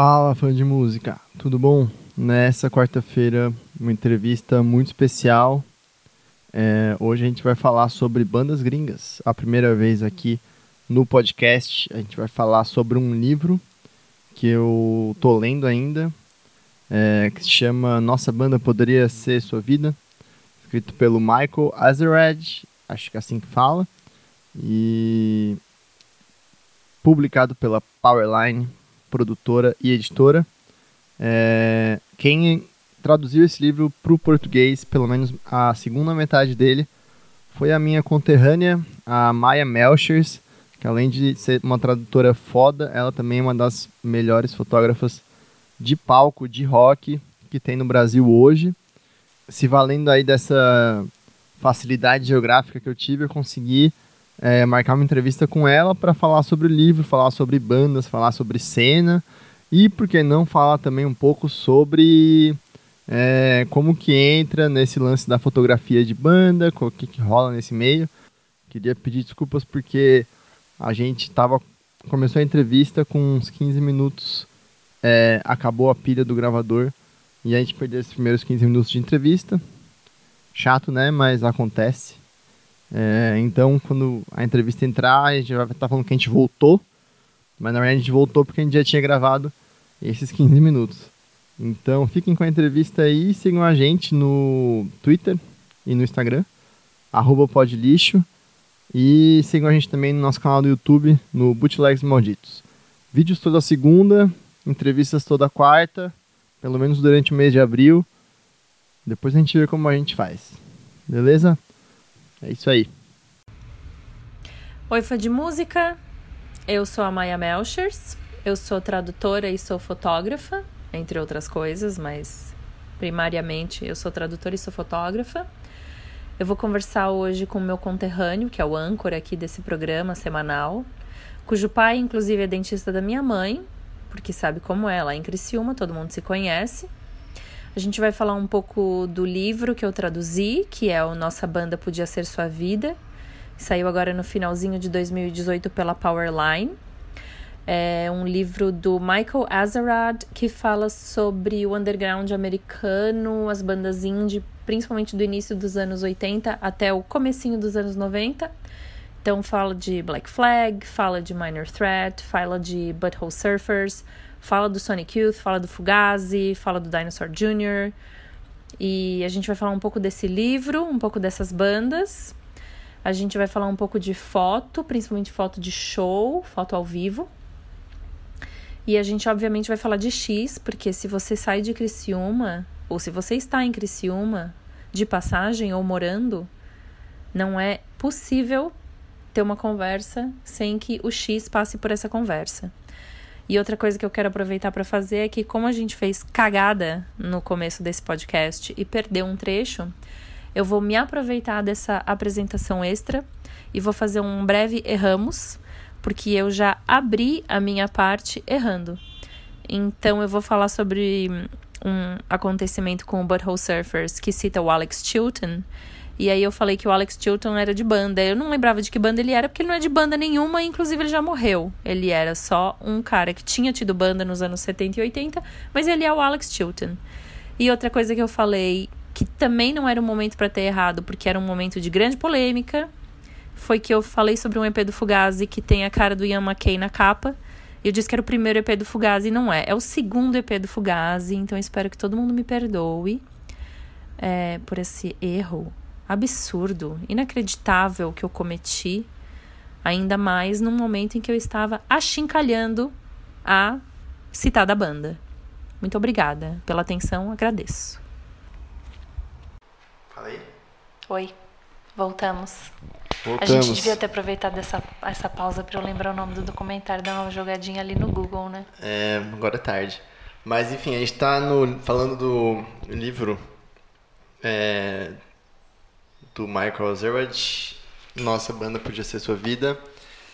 Fala, fã de música, tudo bom? Nessa quarta-feira, uma entrevista muito especial. É, hoje a gente vai falar sobre bandas gringas. A primeira vez aqui no podcast, a gente vai falar sobre um livro que eu tô lendo ainda, é, que se chama Nossa Banda Poderia Ser Sua Vida, escrito pelo Michael Azerrad, acho que é assim que fala, e publicado pela Powerline, produtora e editora. É, quem traduziu esse livro para o português, pelo menos a segunda metade dele, foi a minha conterrânea, a Maya Melchers, que além de ser uma tradutora foda, ela também é uma das melhores fotógrafas de palco, de rock que tem no Brasil hoje. Se valendo aí dessa facilidade geográfica que eu tive, eu consegui é, marcar uma entrevista com ela para falar sobre o livro, falar sobre bandas, falar sobre cena e, por que não, falar também um pouco sobre é, como que entra nesse lance da fotografia de banda, o que, que rola nesse meio. Queria pedir desculpas porque a gente tava, começou a entrevista com uns 15 minutos, é, acabou a pilha do gravador e a gente perdeu esses primeiros 15 minutos de entrevista. Chato, né? Mas acontece. É, então, quando a entrevista entrar, a gente vai estar tá falando que a gente voltou, mas na verdade a gente voltou porque a gente já tinha gravado esses 15 minutos. Então, fiquem com a entrevista aí, sigam a gente no Twitter e no Instagram, podlixo, e sigam a gente também no nosso canal do YouTube, no Bootlegs Malditos. Vídeos toda segunda, entrevistas toda quarta, pelo menos durante o mês de abril. Depois a gente vê como a gente faz. Beleza? É isso aí. Oi, fã de música. Eu sou a Maya Melchers. Eu sou tradutora e sou fotógrafa, entre outras coisas, mas primariamente eu sou tradutora e sou fotógrafa. Eu vou conversar hoje com o meu conterrâneo, que é o âncora aqui desse programa semanal, cujo pai, inclusive, é dentista da minha mãe, porque sabe como é, lá em Criciúma, todo mundo se conhece. A gente vai falar um pouco do livro que eu traduzi, que é o Nossa Banda Podia Ser Sua Vida. Saiu agora no finalzinho de 2018 pela Powerline. É um livro do Michael Azerrad que fala sobre o underground americano, as bandas indie, principalmente do início dos anos 80 até o comecinho dos anos 90. Então fala de Black Flag, fala de Minor Threat, fala de Butthole Surfers, Fala do Sonic Youth, fala do Fugazi, fala do Dinosaur Jr. E a gente vai falar um pouco desse livro, um pouco dessas bandas. A gente vai falar um pouco de foto, principalmente foto de show, foto ao vivo. E a gente, obviamente, vai falar de X, porque se você sai de Criciúma, ou se você está em Criciúma, de passagem ou morando, não é possível ter uma conversa sem que o X passe por essa conversa. E outra coisa que eu quero aproveitar para fazer é que, como a gente fez cagada no começo desse podcast e perdeu um trecho, eu vou me aproveitar dessa apresentação extra e vou fazer um breve erramos, porque eu já abri a minha parte errando. Então eu vou falar sobre um acontecimento com o Butthole Surfers que cita o Alex Chilton e aí eu falei que o Alex Chilton era de banda. Eu não lembrava de que banda ele era, porque ele não é de banda nenhuma, inclusive ele já morreu. Ele era só um cara que tinha tido banda nos anos 70 e 80, mas ele é o Alex Chilton. E outra coisa que eu falei, que também não era um momento para ter errado, porque era um momento de grande polêmica, foi que eu falei sobre um EP do Fugazi que tem a cara do Ian McKay na capa. Eu disse que era o primeiro EP do Fugazi, não é. É o segundo EP do Fugazi, então espero que todo mundo me perdoe é, por esse erro absurdo, inacreditável que eu cometi, ainda mais num momento em que eu estava achincalhando a citada banda. Muito obrigada pela atenção, agradeço. Fala aí. Oi, voltamos. Voltamos. A gente devia ter aproveitado essa, essa pausa para eu lembrar o nome do documentário, dar uma jogadinha ali no Google, né? É, agora é tarde. Mas enfim, a gente está falando do livro é, do Michael Azerrad, Nossa Banda Podia Ser Sua Vida.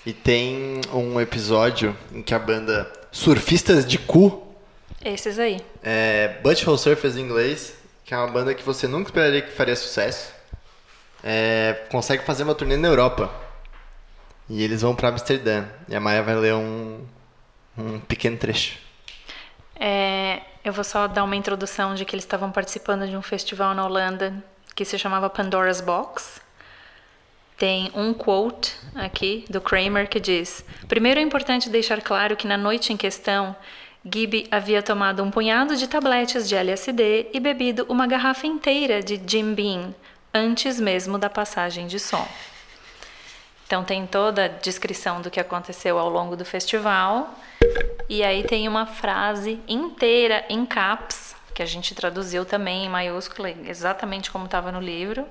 E tem um episódio em que a banda Surfistas de Cu. Esses aí. É, Butthole Surfers em inglês, que é uma banda que você nunca esperaria que faria sucesso. É, consegue fazer uma turnê na Europa. E eles vão para Amsterdã. E a Maia vai ler um, um pequeno trecho. É, eu vou só dar uma introdução de que eles estavam participando de um festival na Holanda que se chamava Pandora's Box. Tem um quote aqui do Kramer que diz: Primeiro é importante deixar claro que na noite em questão, Gibby havia tomado um punhado de tabletes de LSD e bebido uma garrafa inteira de Jim Beam antes mesmo da passagem de som. Então tem toda a descrição do que aconteceu ao longo do festival. E aí tem uma frase inteira em caps, que a gente traduziu também em maiúscula, exatamente como estava no livro.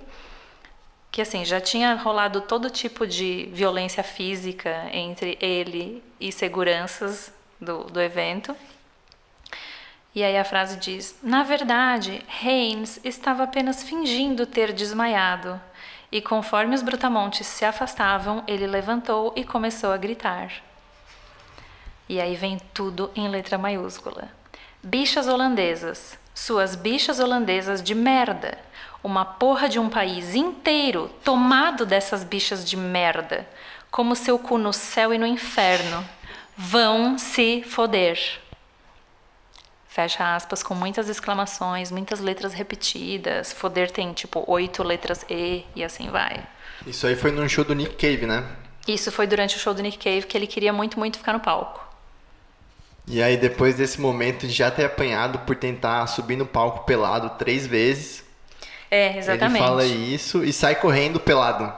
Que assim, já tinha rolado todo tipo de violência física entre ele e seguranças do, do evento. E aí a frase diz: Na verdade, Haynes estava apenas fingindo ter desmaiado. E conforme os brutamontes se afastavam, ele levantou e começou a gritar. E aí vem tudo em letra maiúscula. Bichas holandesas, suas bichas holandesas de merda. Uma porra de um país inteiro tomado dessas bichas de merda. Como seu cu no céu e no inferno. Vão se foder. Fecha aspas com muitas exclamações, muitas letras repetidas. Foder tem tipo oito letras E e assim vai. Isso aí foi num show do Nick Cave, né? Isso foi durante o show do Nick Cave que ele queria muito, muito ficar no palco. E aí depois desse momento de já ter apanhado por tentar subir no palco pelado três vezes. É, exatamente. Ele fala isso e sai correndo pelado.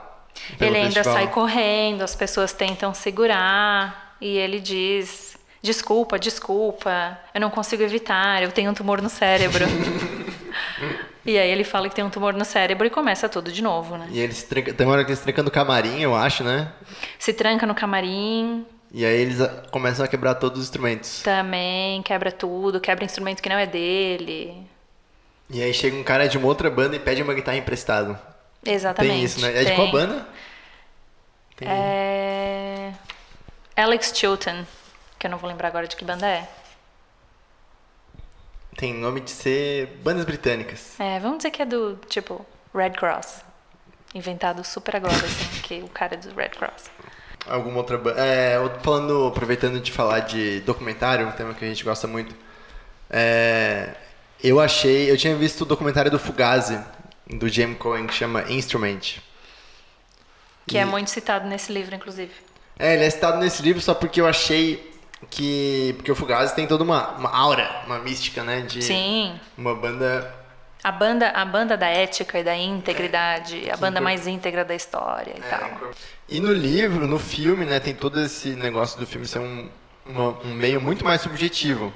Ele ainda festival. sai correndo, as pessoas tentam segurar e ele diz Desculpa, desculpa, eu não consigo evitar, eu tenho um tumor no cérebro. e aí ele fala que tem um tumor no cérebro e começa tudo de novo, né? E ele se tranca, tem uma hora que ele se tranca no camarim, eu acho, né? Se tranca no camarim. E aí eles começam a quebrar todos os instrumentos. Também, quebra tudo, quebra instrumento que não é dele. E aí chega um cara de uma outra banda e pede uma guitarra emprestada. Exatamente. Tem isso, né? É de qual banda? Tem... É... Alex Chilton que eu não vou lembrar agora de que banda é. Tem nome de ser bandas britânicas. É, vamos dizer que é do, tipo, Red Cross. Inventado super agora, assim, que o cara é do Red Cross. Alguma outra banda. É, falando, aproveitando de falar de documentário, um tema que a gente gosta muito. É, eu achei. Eu tinha visto o documentário do Fugazi, do James Cohen, que chama Instrument. Que é e, é muito citado nesse livro, inclusive. É, ele é citado nesse livro só porque eu achei que porque o Fugazi tem toda uma, uma aura, uma mística, né, de Sim. uma banda a banda a banda da ética e da integridade, é, a banda mais íntegra da história e é, tal. E no livro, no filme, né, tem todo esse negócio do filme ser um, uma, um meio muito mais subjetivo.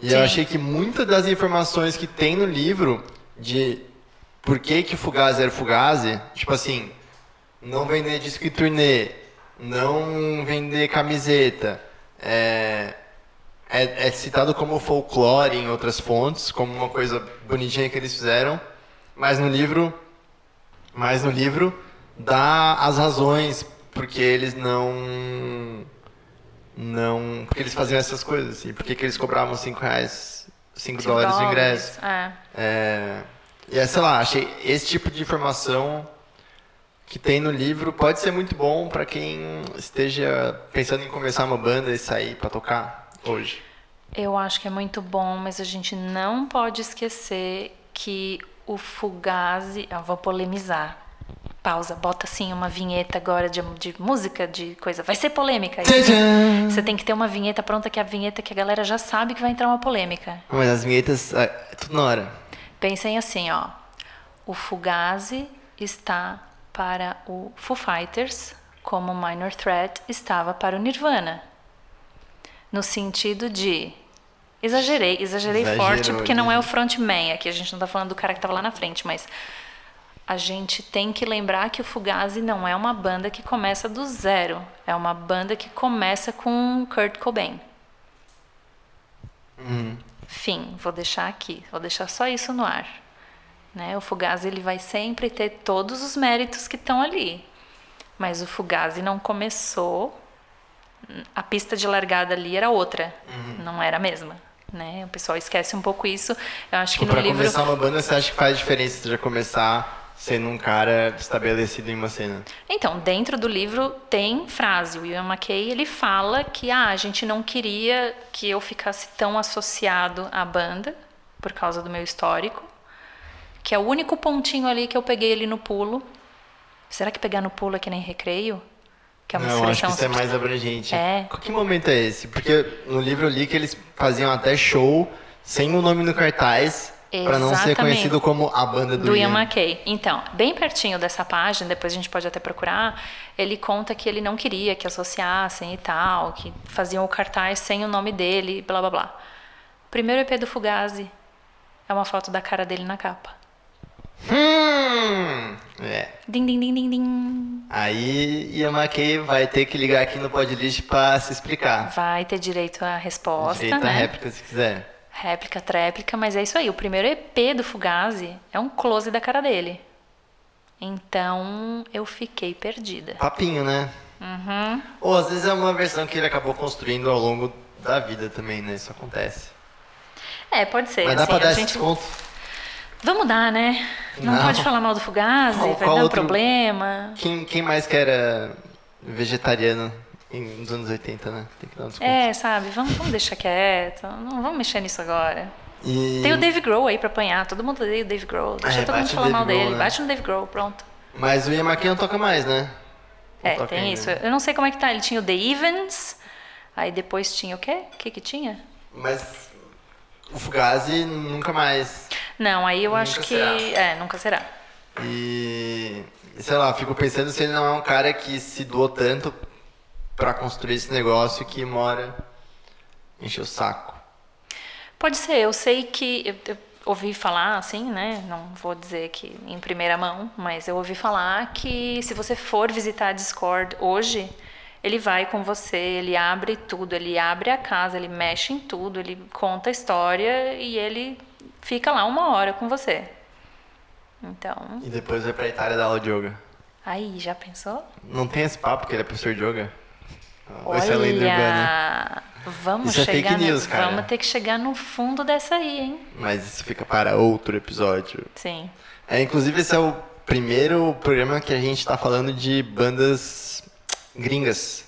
E Sim. eu achei que muitas das informações que tem no livro de por que que o Fugazi era Fugazi, tipo assim, não vender disco e turnê, não vender camiseta, é, é, é, citado como folclore em outras fontes, como uma coisa bonitinha que eles fizeram, mas no livro, mas no livro dá as razões porque eles não não porque eles faziam essas coisas assim, porque que eles cobravam 5 reais 5 dólares o ingresso. É. É, e é, sei lá, achei esse tipo de informação que tem no livro pode ser muito bom para quem esteja pensando em começar uma banda e sair para tocar hoje. Eu acho que é muito bom, mas a gente não pode esquecer que o Fugazi, eu vou polemizar. Pausa, bota assim uma vinheta agora de, de música, de coisa. Vai ser polêmica. Você tem que ter uma vinheta pronta, que é a vinheta que a galera já sabe que vai entrar uma polêmica. Mas as vinhetas, é tudo na hora. Pensem assim, ó. O Fugazi está para o Foo Fighters, como Minor Threat estava para o Nirvana. No sentido de. Exagerei, exagerei Exagerou, forte, porque não é o frontman aqui, a gente não está falando do cara que estava lá na frente, mas a gente tem que lembrar que o Fugazi não é uma banda que começa do zero, é uma banda que começa com Kurt Cobain. Uhum. Fim, vou deixar aqui, vou deixar só isso no ar. Né? O Fugazi ele vai sempre ter todos os méritos que estão ali. Mas o Fugazi não começou. A pista de largada ali era outra, uhum. não era a mesma. Né? O pessoal esquece um pouco isso. Eu acho tipo, que no pra livro. começar uma banda, você acha que faz diferença você já começar sendo um cara estabelecido em uma cena. Então, dentro do livro tem frase. O Ian McKay, ele fala que ah, a gente não queria que eu ficasse tão associado à banda por causa do meu histórico, que é o único pontinho ali que eu peguei ali no pulo. Será que pegar no pulo é que nem recreio? Que é uma não, acho que isso é mais abrangente. É. Que momento é esse? Porque no livro eu li que eles faziam até show sem o nome no cartaz para não ser conhecido como a banda do, do Ian McKay. Então, bem pertinho dessa página, depois a gente pode até procurar, ele conta que ele não queria que associassem e tal, que faziam o cartaz sem o nome dele, blá blá blá. Primeiro EP do Fugazi é uma foto da cara dele na capa. Hum, é. Din, din, din, din, din. Aí McKay vai ter que ligar aqui no Podlist para se explicar. Vai ter direito à resposta, direito né? à réplica se quiser. Réplica, tréplica, mas é isso aí. O primeiro EP do Fugazi é um close da cara dele. Então eu fiquei perdida. Papinho, né? Uhum. Ou às vezes é uma versão que ele acabou construindo ao longo da vida também, né? Isso acontece. É, pode ser. Mas dá assim, pra dar gente... desconto? Vamos dar, né? Não, Não. pode falar mal do Fugazi, qual, vai qual dar outro... problema. Quem, quem mais que era vegetariano? nos anos 80, né? Tem que dar um desconto. É, sabe? Vamos, vamos deixar quieto. Não vamos mexer nisso agora. E... Tem o Dave Grohl aí pra apanhar. Todo mundo odeia o Dave Grohl. Deixa é, todo mundo falar mal Grohl, dele. Né? Bate no Dave Grohl, pronto. Mas o Ian não toca mais, né? Não é, tem ainda. isso. Eu não sei como é que tá. Ele tinha o The Evans. Aí depois tinha o quê? O que que tinha? Mas o Fugazi nunca mais. Não, aí eu nunca acho que. Será. É, nunca será. E. Sei lá, fico pensando se ele não é um cara que se doou tanto para construir esse negócio que mora enche o saco. Pode ser, eu sei que eu, eu, ouvi falar assim, né? Não vou dizer que em primeira mão, mas eu ouvi falar que se você for visitar a Discord hoje, ele vai com você, ele abre tudo, ele abre a casa, ele mexe em tudo, ele conta a história e ele fica lá uma hora com você. Então. E depois vai pra Itália dar aula de yoga. Aí, já pensou? Não tem esse papo que ele é professor de yoga? Olha, Essa é lenda urbana. Vamos isso chegar é fake news, no, cara. Vamos ter que chegar no fundo dessa aí, hein? Mas isso fica para outro episódio. Sim. É, inclusive, esse é o primeiro programa que a gente está falando de bandas gringas.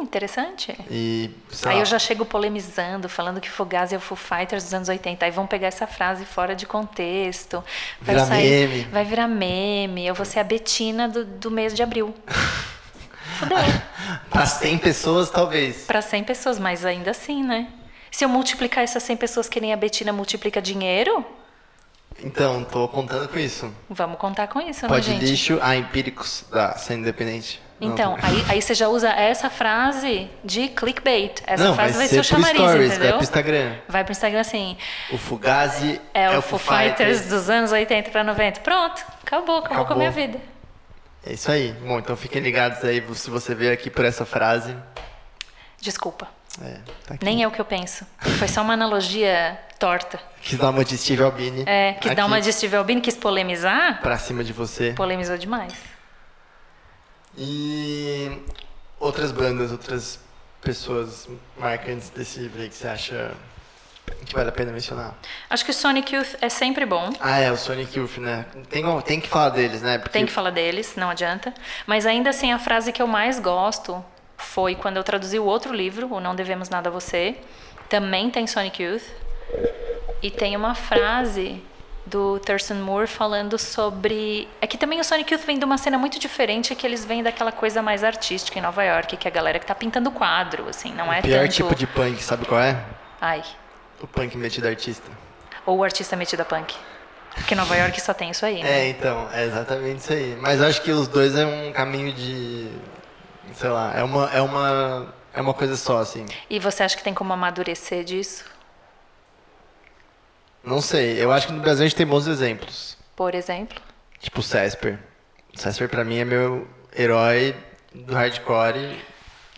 Interessante. E, aí lá. eu já chego polemizando, falando que Fugazi é o Foo Fighters dos anos 80. Aí vão pegar essa frase fora de contexto. Vai virar sair, meme. Vai virar meme. Eu vou ser a Betina do, do mês de abril. Fudeu. Para 100 pessoas, talvez. Para 100 pessoas, mas ainda assim, né? Se eu multiplicar essas 100 pessoas que nem a Betina multiplica dinheiro. Então, tô contando com isso. Vamos contar com isso, Pode né, gente? lixo a empíricos da Sendo Independente. Então, Não, aí, aí você já usa essa frase de clickbait. Essa Não, frase vai, vai ser, o chamariz, stories, entendeu? Vai pro Instagram. Vai pro Instagram assim. O Fugazi é, é o Foo Fighters, Fighters dos anos 80 para 90. Pronto, acabou, acabou, acabou com a minha vida. É isso aí. Bom, então fiquem ligados aí se você veio aqui por essa frase. Desculpa. É, tá Nem é o que eu penso. Foi só uma analogia torta. Quis dar uma de Steve Albini. É, quis aqui. dar uma de Steve Albini, quis polemizar. Pra cima de você. Polemizou demais. E outras bandas, outras pessoas marcantes desse que você acha que vale a pena mencionar? Acho que o Sonic Youth é sempre bom. Ah, é, o Sonic Youth, né? Tem, tem que falar deles, né? Porque... Tem que falar deles, não adianta. Mas ainda assim, a frase que eu mais gosto foi quando eu traduzi o outro livro, o Não Devemos Nada a Você. Também tem Sonic Youth. E tem uma frase do Thurston Moore falando sobre. É que também o Sonic Youth vem de uma cena muito diferente, que eles vêm daquela coisa mais artística em Nova York, que é a galera que tá pintando quadro, assim, não o é pior tanto... tipo de punk, sabe qual é? Ai. O punk metido artista. Ou o artista metido a punk. Porque Nova York só tem isso aí, né? É, então, é exatamente isso aí. Mas acho que os dois é um caminho de. Sei lá, é uma, é uma, é uma coisa só, assim. E você acha que tem como amadurecer disso? Não sei. Eu acho que no Brasil a gente tem bons exemplos. Por exemplo? Tipo o Cesper. O Cesper pra mim é meu herói do hardcore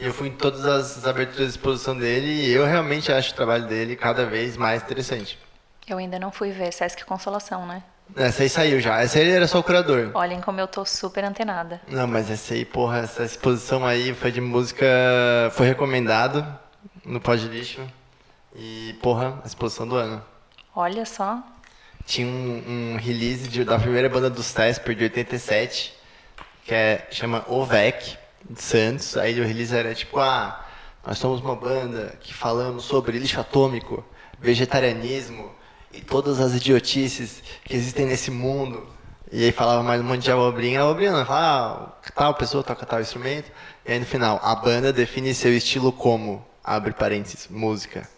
eu fui em todas as aberturas de exposição dele e eu realmente acho o trabalho dele cada vez mais interessante. Eu ainda não fui ver Sesc Consolação, né? Essa aí saiu já. Essa aí era só o curador. Olhem como eu tô super antenada. Não, mas essa aí, porra, essa exposição aí foi de música. Foi recomendado no Pod Lixo. E, porra, a exposição do ano. Olha só. tinha um, um release de, da primeira banda dos Tesper de 87, que é, chama OVEC, de Santos. Aí o release era tipo, ah, nós somos uma banda que falamos sobre lixo atômico, vegetarianismo e todas as idiotices que existem nesse mundo. E aí falava mais um monte de abobrinha. Abobrinha não fala, ah, tal pessoa toca tal instrumento. E aí no final, a banda define seu estilo como, abre parênteses, música.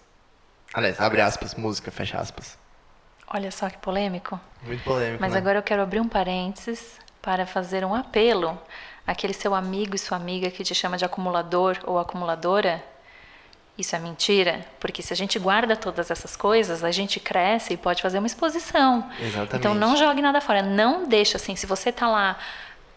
Aliás, abre aspas, música, fecha aspas. Olha só que polêmico. Muito polêmico. Mas né? agora eu quero abrir um parênteses para fazer um apelo àquele seu amigo e sua amiga que te chama de acumulador ou acumuladora. Isso é mentira, porque se a gente guarda todas essas coisas, a gente cresce e pode fazer uma exposição. Exatamente. Então não jogue nada fora, não deixa assim, se você está lá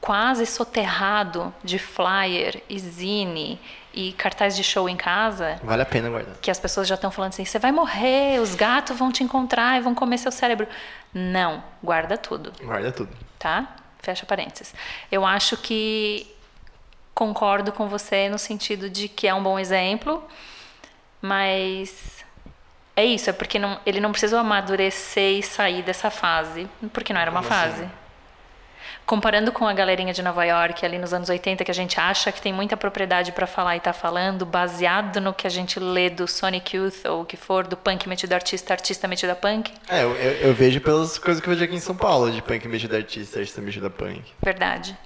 quase soterrado de flyer e zine e cartaz de show em casa. Vale a pena guardar. Que as pessoas já estão falando assim: você vai morrer, os gatos vão te encontrar e vão comer seu cérebro. Não, guarda tudo. Guarda tudo. Tá? Fecha parênteses. Eu acho que concordo com você no sentido de que é um bom exemplo, mas é isso, é porque não, ele não precisou amadurecer e sair dessa fase, porque não era uma Como assim? Comparando com a galerinha de Nova York ali nos anos 80, que a gente acha que tem muita propriedade para falar e tá falando, baseado no que a gente lê do Sonic Youth ou o que for, do punk metido a artista, artista metido a punk. É, eu, eu, vejo pelas coisas que eu vejo aqui em São Paulo, de punk metido artista, artista metido punk. Verdade.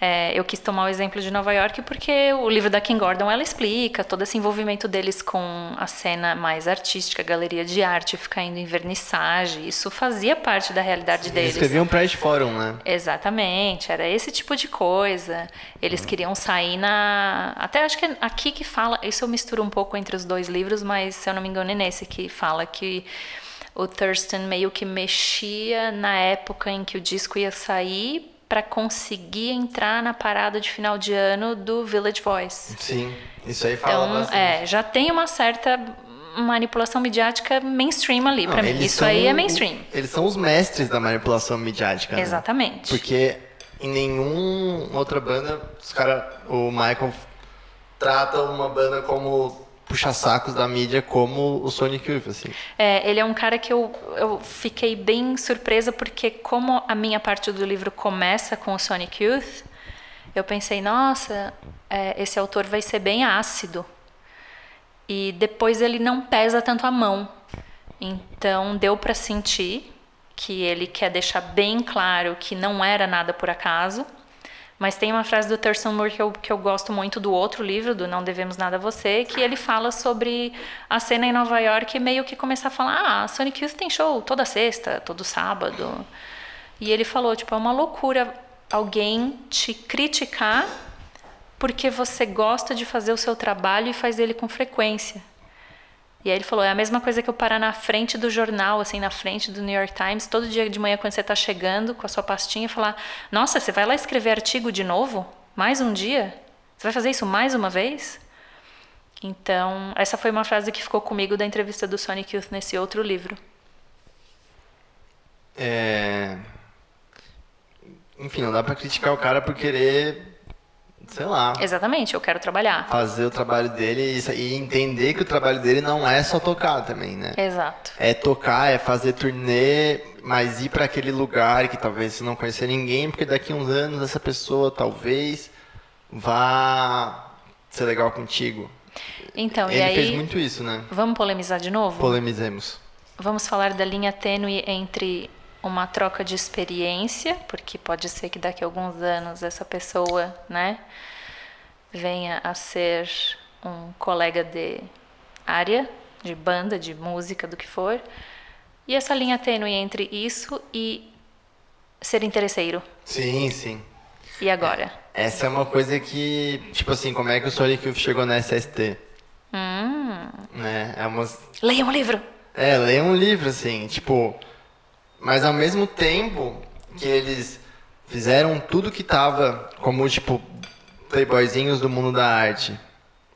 É, eu quis tomar o exemplo de Nova York porque o livro da Kim Gordon ela explica todo esse envolvimento deles com a cena mais artística, a galeria de arte, ficar indo em vernissage. Isso fazia parte da realidade Eles deles. escreviam Pride Forum, né? Exatamente, era esse tipo de coisa. Eles queriam sair na. Até acho que é aqui que fala. Isso eu misturo um pouco entre os dois livros, mas se eu não me engano é nesse que fala que o Thurston meio que mexia na época em que o disco ia sair para conseguir entrar na parada de final de ano do Village Voice. Sim, isso aí fala Então, bastante. é, já tem uma certa manipulação midiática mainstream ali para mim. Isso aí é mainstream. Eles são os mestres da manipulação midiática. né? Exatamente. Porque em nenhuma outra banda, os cara, o Michael trata uma banda como puxa-sacos da mídia como o Sonic Youth, assim. É, ele é um cara que eu, eu fiquei bem surpresa porque como a minha parte do livro começa com o Sonic Youth, eu pensei, nossa, é, esse autor vai ser bem ácido. E depois ele não pesa tanto a mão. Então deu para sentir que ele quer deixar bem claro que não era nada por acaso. Mas tem uma frase do Thurston Moore que eu, que eu gosto muito do outro livro, do Não Devemos Nada a Você, que ele fala sobre a cena em Nova York e meio que começar a falar: ah, Sonic Youth tem show toda sexta, todo sábado. E ele falou: tipo, é uma loucura alguém te criticar porque você gosta de fazer o seu trabalho e faz ele com frequência. E aí ele falou, é a mesma coisa que eu parar na frente do jornal, assim, na frente do New York Times, todo dia de manhã quando você está chegando com a sua pastinha e falar, nossa, você vai lá escrever artigo de novo? Mais um dia? Você vai fazer isso mais uma vez? Então, essa foi uma frase que ficou comigo da entrevista do Sonic Youth nesse outro livro. É... Enfim, não dá pra criticar o cara por querer, sei lá, Exatamente, eu quero trabalhar. fazer o trabalho dele e, entender que o trabalho dele não é só tocar também, né? Exato. É tocar, é fazer turnê, mas ir para aquele lugar que talvez você não conhecer ninguém, porque daqui a uns anos essa pessoa talvez vá ser legal contigo. Então, Ele e aí, fez muito isso, né? vamos polemizar de novo? Polemizemos. Vamos falar da linha tênue entre uma troca de experiência, porque pode ser que daqui a alguns anos essa pessoa, né, venha a ser um colega de área, de banda, de música, do que for. E essa linha tênue entre isso e ser interesseiro. Sim, sim. E agora? Essa é uma coisa que, tipo assim, como é que o Sonic Youth chegou na SST? Hum, Né? É uma, leia um livro. É, leia um livro, assim, tipo. Mas ao mesmo tempo que eles fizeram tudo que tava como, tipo, playboyzinhos do mundo da arte.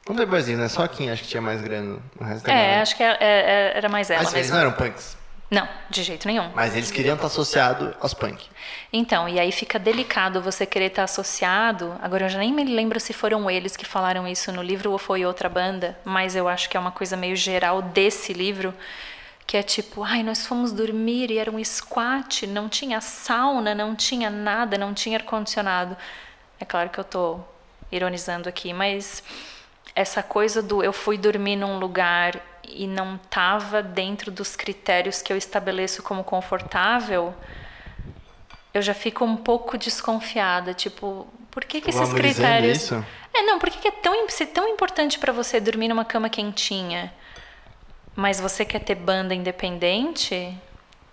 Não playboyzinhos, né? Só quem acho que tinha mais grana. O resto da É, acho que é- é- era mais ela Mas eles mesmo. não eram punks. Não, de jeito nenhum. Mas eles queriam estar associados aos punk. Então, e aí fica delicado você querer estar associado. Agora eu já nem me lembro se foram eles que falaram isso no livro ou foi outra banda, mas eu acho que é uma coisa meio geral desse livro que é tipo, ai, nós fomos dormir e era um squat, não tinha sauna, não tinha nada, não tinha ar-condicionado. É claro que eu tô ironizando aqui, mas essa coisa do eu fui dormir num lugar e não estava dentro dos critérios que eu estabeleço como confortável, eu já fico um pouco desconfiada, tipo, por que, que esses critérios? Isso? É, não, por que, que é tão, ser tão importante para você dormir numa cama quentinha? Mas você quer ter banda independente,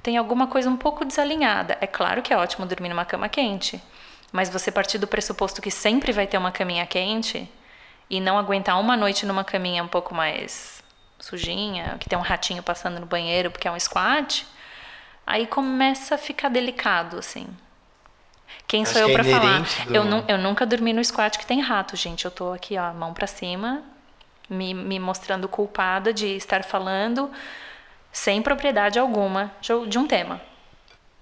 tem alguma coisa um pouco desalinhada. É claro que é ótimo dormir numa cama quente, mas você partir do pressuposto que sempre vai ter uma caminha quente e não aguentar uma noite numa caminha um pouco mais sujinha, que tem um ratinho passando no banheiro porque é um squat, aí começa a ficar delicado, assim. Quem Acho sou eu é para falar? Do... Eu, nu eu nunca dormi no squat que tem rato, gente. Eu tô aqui, ó, mão para cima, me, me mostrando culpada de estar falando sem propriedade alguma de um tema.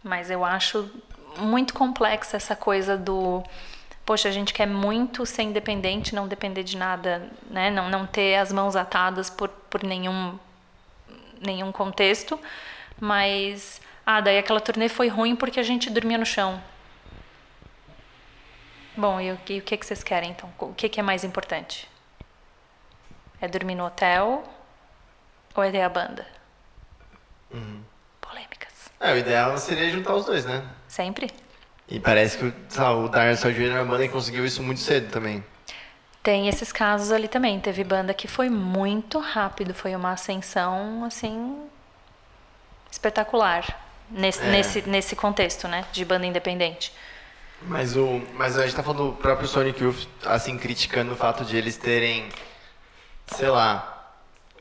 Mas eu acho muito complexa essa coisa do poxa, a gente quer muito ser independente, não depender de nada, né? Não, não ter as mãos atadas por, por nenhum, nenhum contexto, mas ah, daí aquela turnê foi ruim porque a gente dormia no chão. Bom, e o, o que, que vocês querem então? O que, que é mais importante? É dormir no hotel ou é ter a banda? Uhum. Polêmicas. É, o ideal seria juntar os dois, né? Sempre. E parece que o, o Darren Jr. na banda conseguiu isso muito cedo também. Tem esses casos ali também. Teve banda que foi muito rápido, foi uma ascensão assim espetacular nesse, é. nesse, nesse contexto, né, de banda independente. Mas o, mas a gente tá falando do próprio Sonic Youth assim criticando o fato de eles terem sei lá,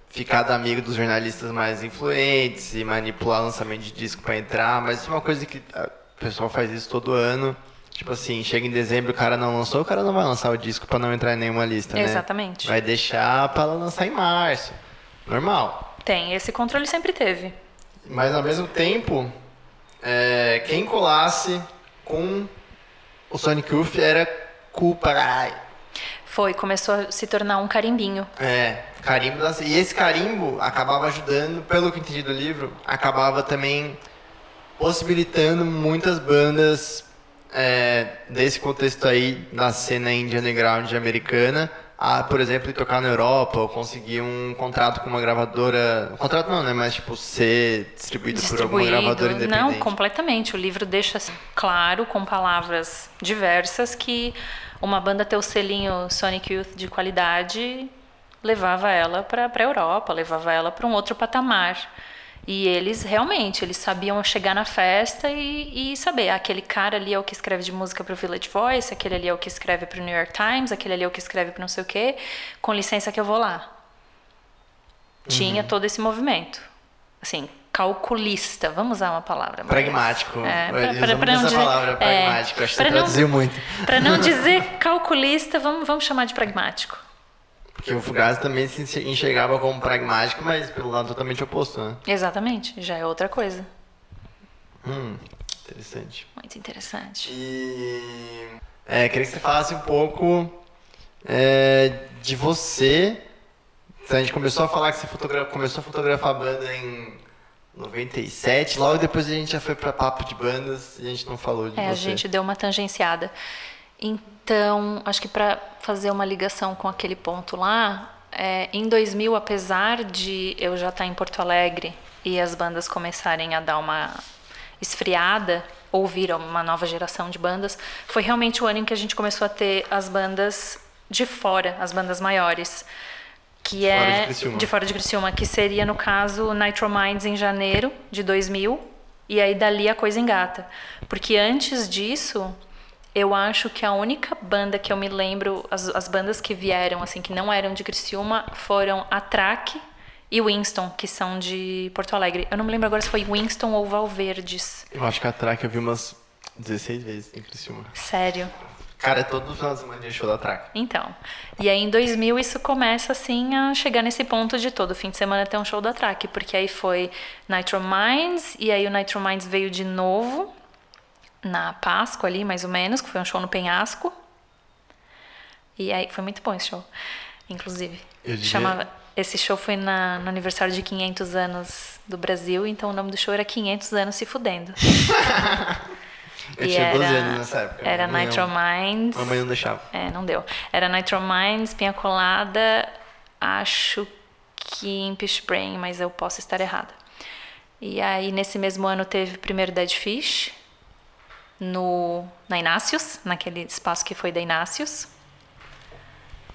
ficar amigo dos jornalistas mais influentes e manipular o lançamento de disco para entrar, mas isso é uma coisa que o pessoal faz isso todo ano. Tipo assim, chega em dezembro, o cara não lançou, o cara não vai lançar o disco para não entrar em nenhuma lista, Exatamente. né? Vai deixar para lançar em março. Normal. Tem, esse controle sempre teve. Mas ao mesmo tempo, é, quem colasse com o Sonic Youth era culpa. Ai, foi, começou a se tornar um carimbinho. É, carimbo. E esse carimbo acabava ajudando, pelo que entendi do livro, acabava também possibilitando muitas bandas é, desse contexto aí da cena indie underground americana a, por exemplo, tocar na Europa ou conseguir um contrato com uma gravadora. Um contrato não, né? Mas tipo, ser distribuído, distribuído por alguma gravadora independente. Não, completamente. O livro deixa claro, com palavras diversas, que uma banda ter o selinho Sonic Youth de qualidade levava ela para a Europa, levava ela para um outro patamar. E eles realmente, eles sabiam chegar na festa e, e saber, ah, aquele cara ali é o que escreve de música para o Village Voice, aquele ali é o que escreve para o New York Times, aquele ali é o que escreve para não sei o quê, com licença que eu vou lá. Uhum. Tinha todo esse movimento. Assim, calculista, vamos usar uma palavra. Mais. Pragmático. É, para não dizer, palavra, é, pragmático, acho que você traduziu muito. Para não dizer calculista, vamos, vamos chamar de pragmático. Porque o Fugazi também se enxergava como pragmático, mas pelo lado totalmente oposto, né? Exatamente, já é outra coisa. Hum, interessante. Muito interessante. E... É, queria que você falasse um pouco é, de você. A gente começou a falar que você começou a fotografar a banda em 97. Logo depois a gente já foi para papo de bandas e a gente não falou de é, você. a gente deu uma tangenciada. Então, acho que para fazer uma ligação com aquele ponto lá, é, em 2000, apesar de eu já estar em Porto Alegre e as bandas começarem a dar uma esfriada, ouvir uma nova geração de bandas, foi realmente o ano em que a gente começou a ter as bandas de fora, as bandas maiores que é de, de, fora de Criciúma, que seria no caso Nitro Minds em janeiro de 2000 e aí dali a coisa engata, porque antes disso eu acho que a única banda que eu me lembro, as, as bandas que vieram assim que não eram de Criciúma foram a Track e Winston, que são de Porto Alegre. Eu não me lembro agora se foi Winston ou Valverdes. Eu acho que a Track eu vi umas 16 vezes em Criciúma. Sério? Cara, é todo final de semana de show da Track. Então. E aí em 2000 isso começa assim a chegar nesse ponto de todo fim de semana ter um show da Track, porque aí foi Nitro Minds e aí o Nitro Minds veio de novo na Páscoa ali, mais ou menos, que foi um show no Penhasco. E aí foi muito bom esse show, inclusive. Eu devia, Chamava Esse show foi na, no aniversário de 500 anos do Brasil, então o nome do show era 500 anos se fudendo. Eu E tinha 12 era- anos nessa época. Era Nitro Minds. Mamãe não deixava. É, não deu. Era Nitro Minds, Pinha Colada, acho que Impish Brain, mas eu posso estar errada. E aí, nesse mesmo ano, teve o primeiro Dead Fish, no, na Inácios, naquele espaço que foi da Inácios.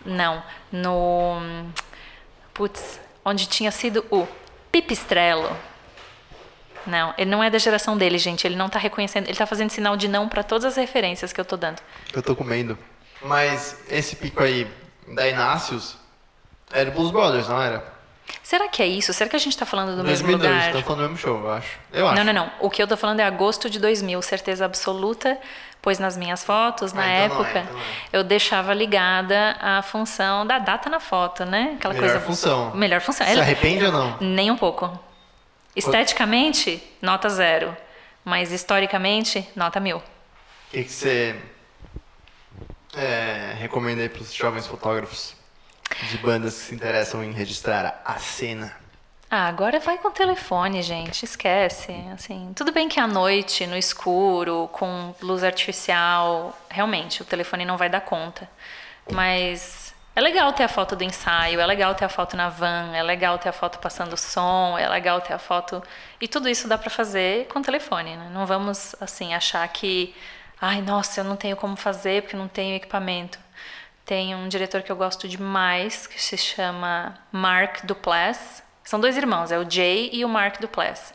Não, no. Putz, onde tinha sido o Pipistrello. Não, ele não é da geração dele, gente. Ele não tá reconhecendo. Ele tá fazendo sinal de não para todas as referências que eu tô dando. Eu tô comendo. Mas esse pico aí da Inácios era Blues Brothers, não era? Será que é isso? Será que a gente tá falando do mesmo 2002, lugar? estão falando do mesmo show, eu acho. Eu acho. Não, não, não. O que eu tô falando é agosto de 2000, certeza absoluta, pois nas minhas fotos, na Ah, então não é, época, então não é. eu deixava ligada a função da data na foto, né? Aquela Melhor coisa. função. Melhor função. Se arrepende ou não? Nem um pouco. Esteticamente, nota zero. Mas historicamente, nota mil. O que, que você é, recomenda aí pros jovens fotógrafos de bandas que se interessam em registrar a cena? Ah, agora vai com o telefone, gente. Esquece. Assim, tudo bem que à noite, no escuro, com luz artificial, realmente o telefone não vai dar conta. Mas é legal ter a foto do ensaio, é legal ter a foto na van, é legal ter a foto passando som, é legal ter a foto e tudo isso dá para fazer com o telefone. Né? Não vamos assim achar que, ai, nossa, eu não tenho como fazer porque não tenho equipamento. Tem um diretor que eu gosto demais, que se chama Mark Duplass. São dois irmãos, é o Jay e o Mark Duplass.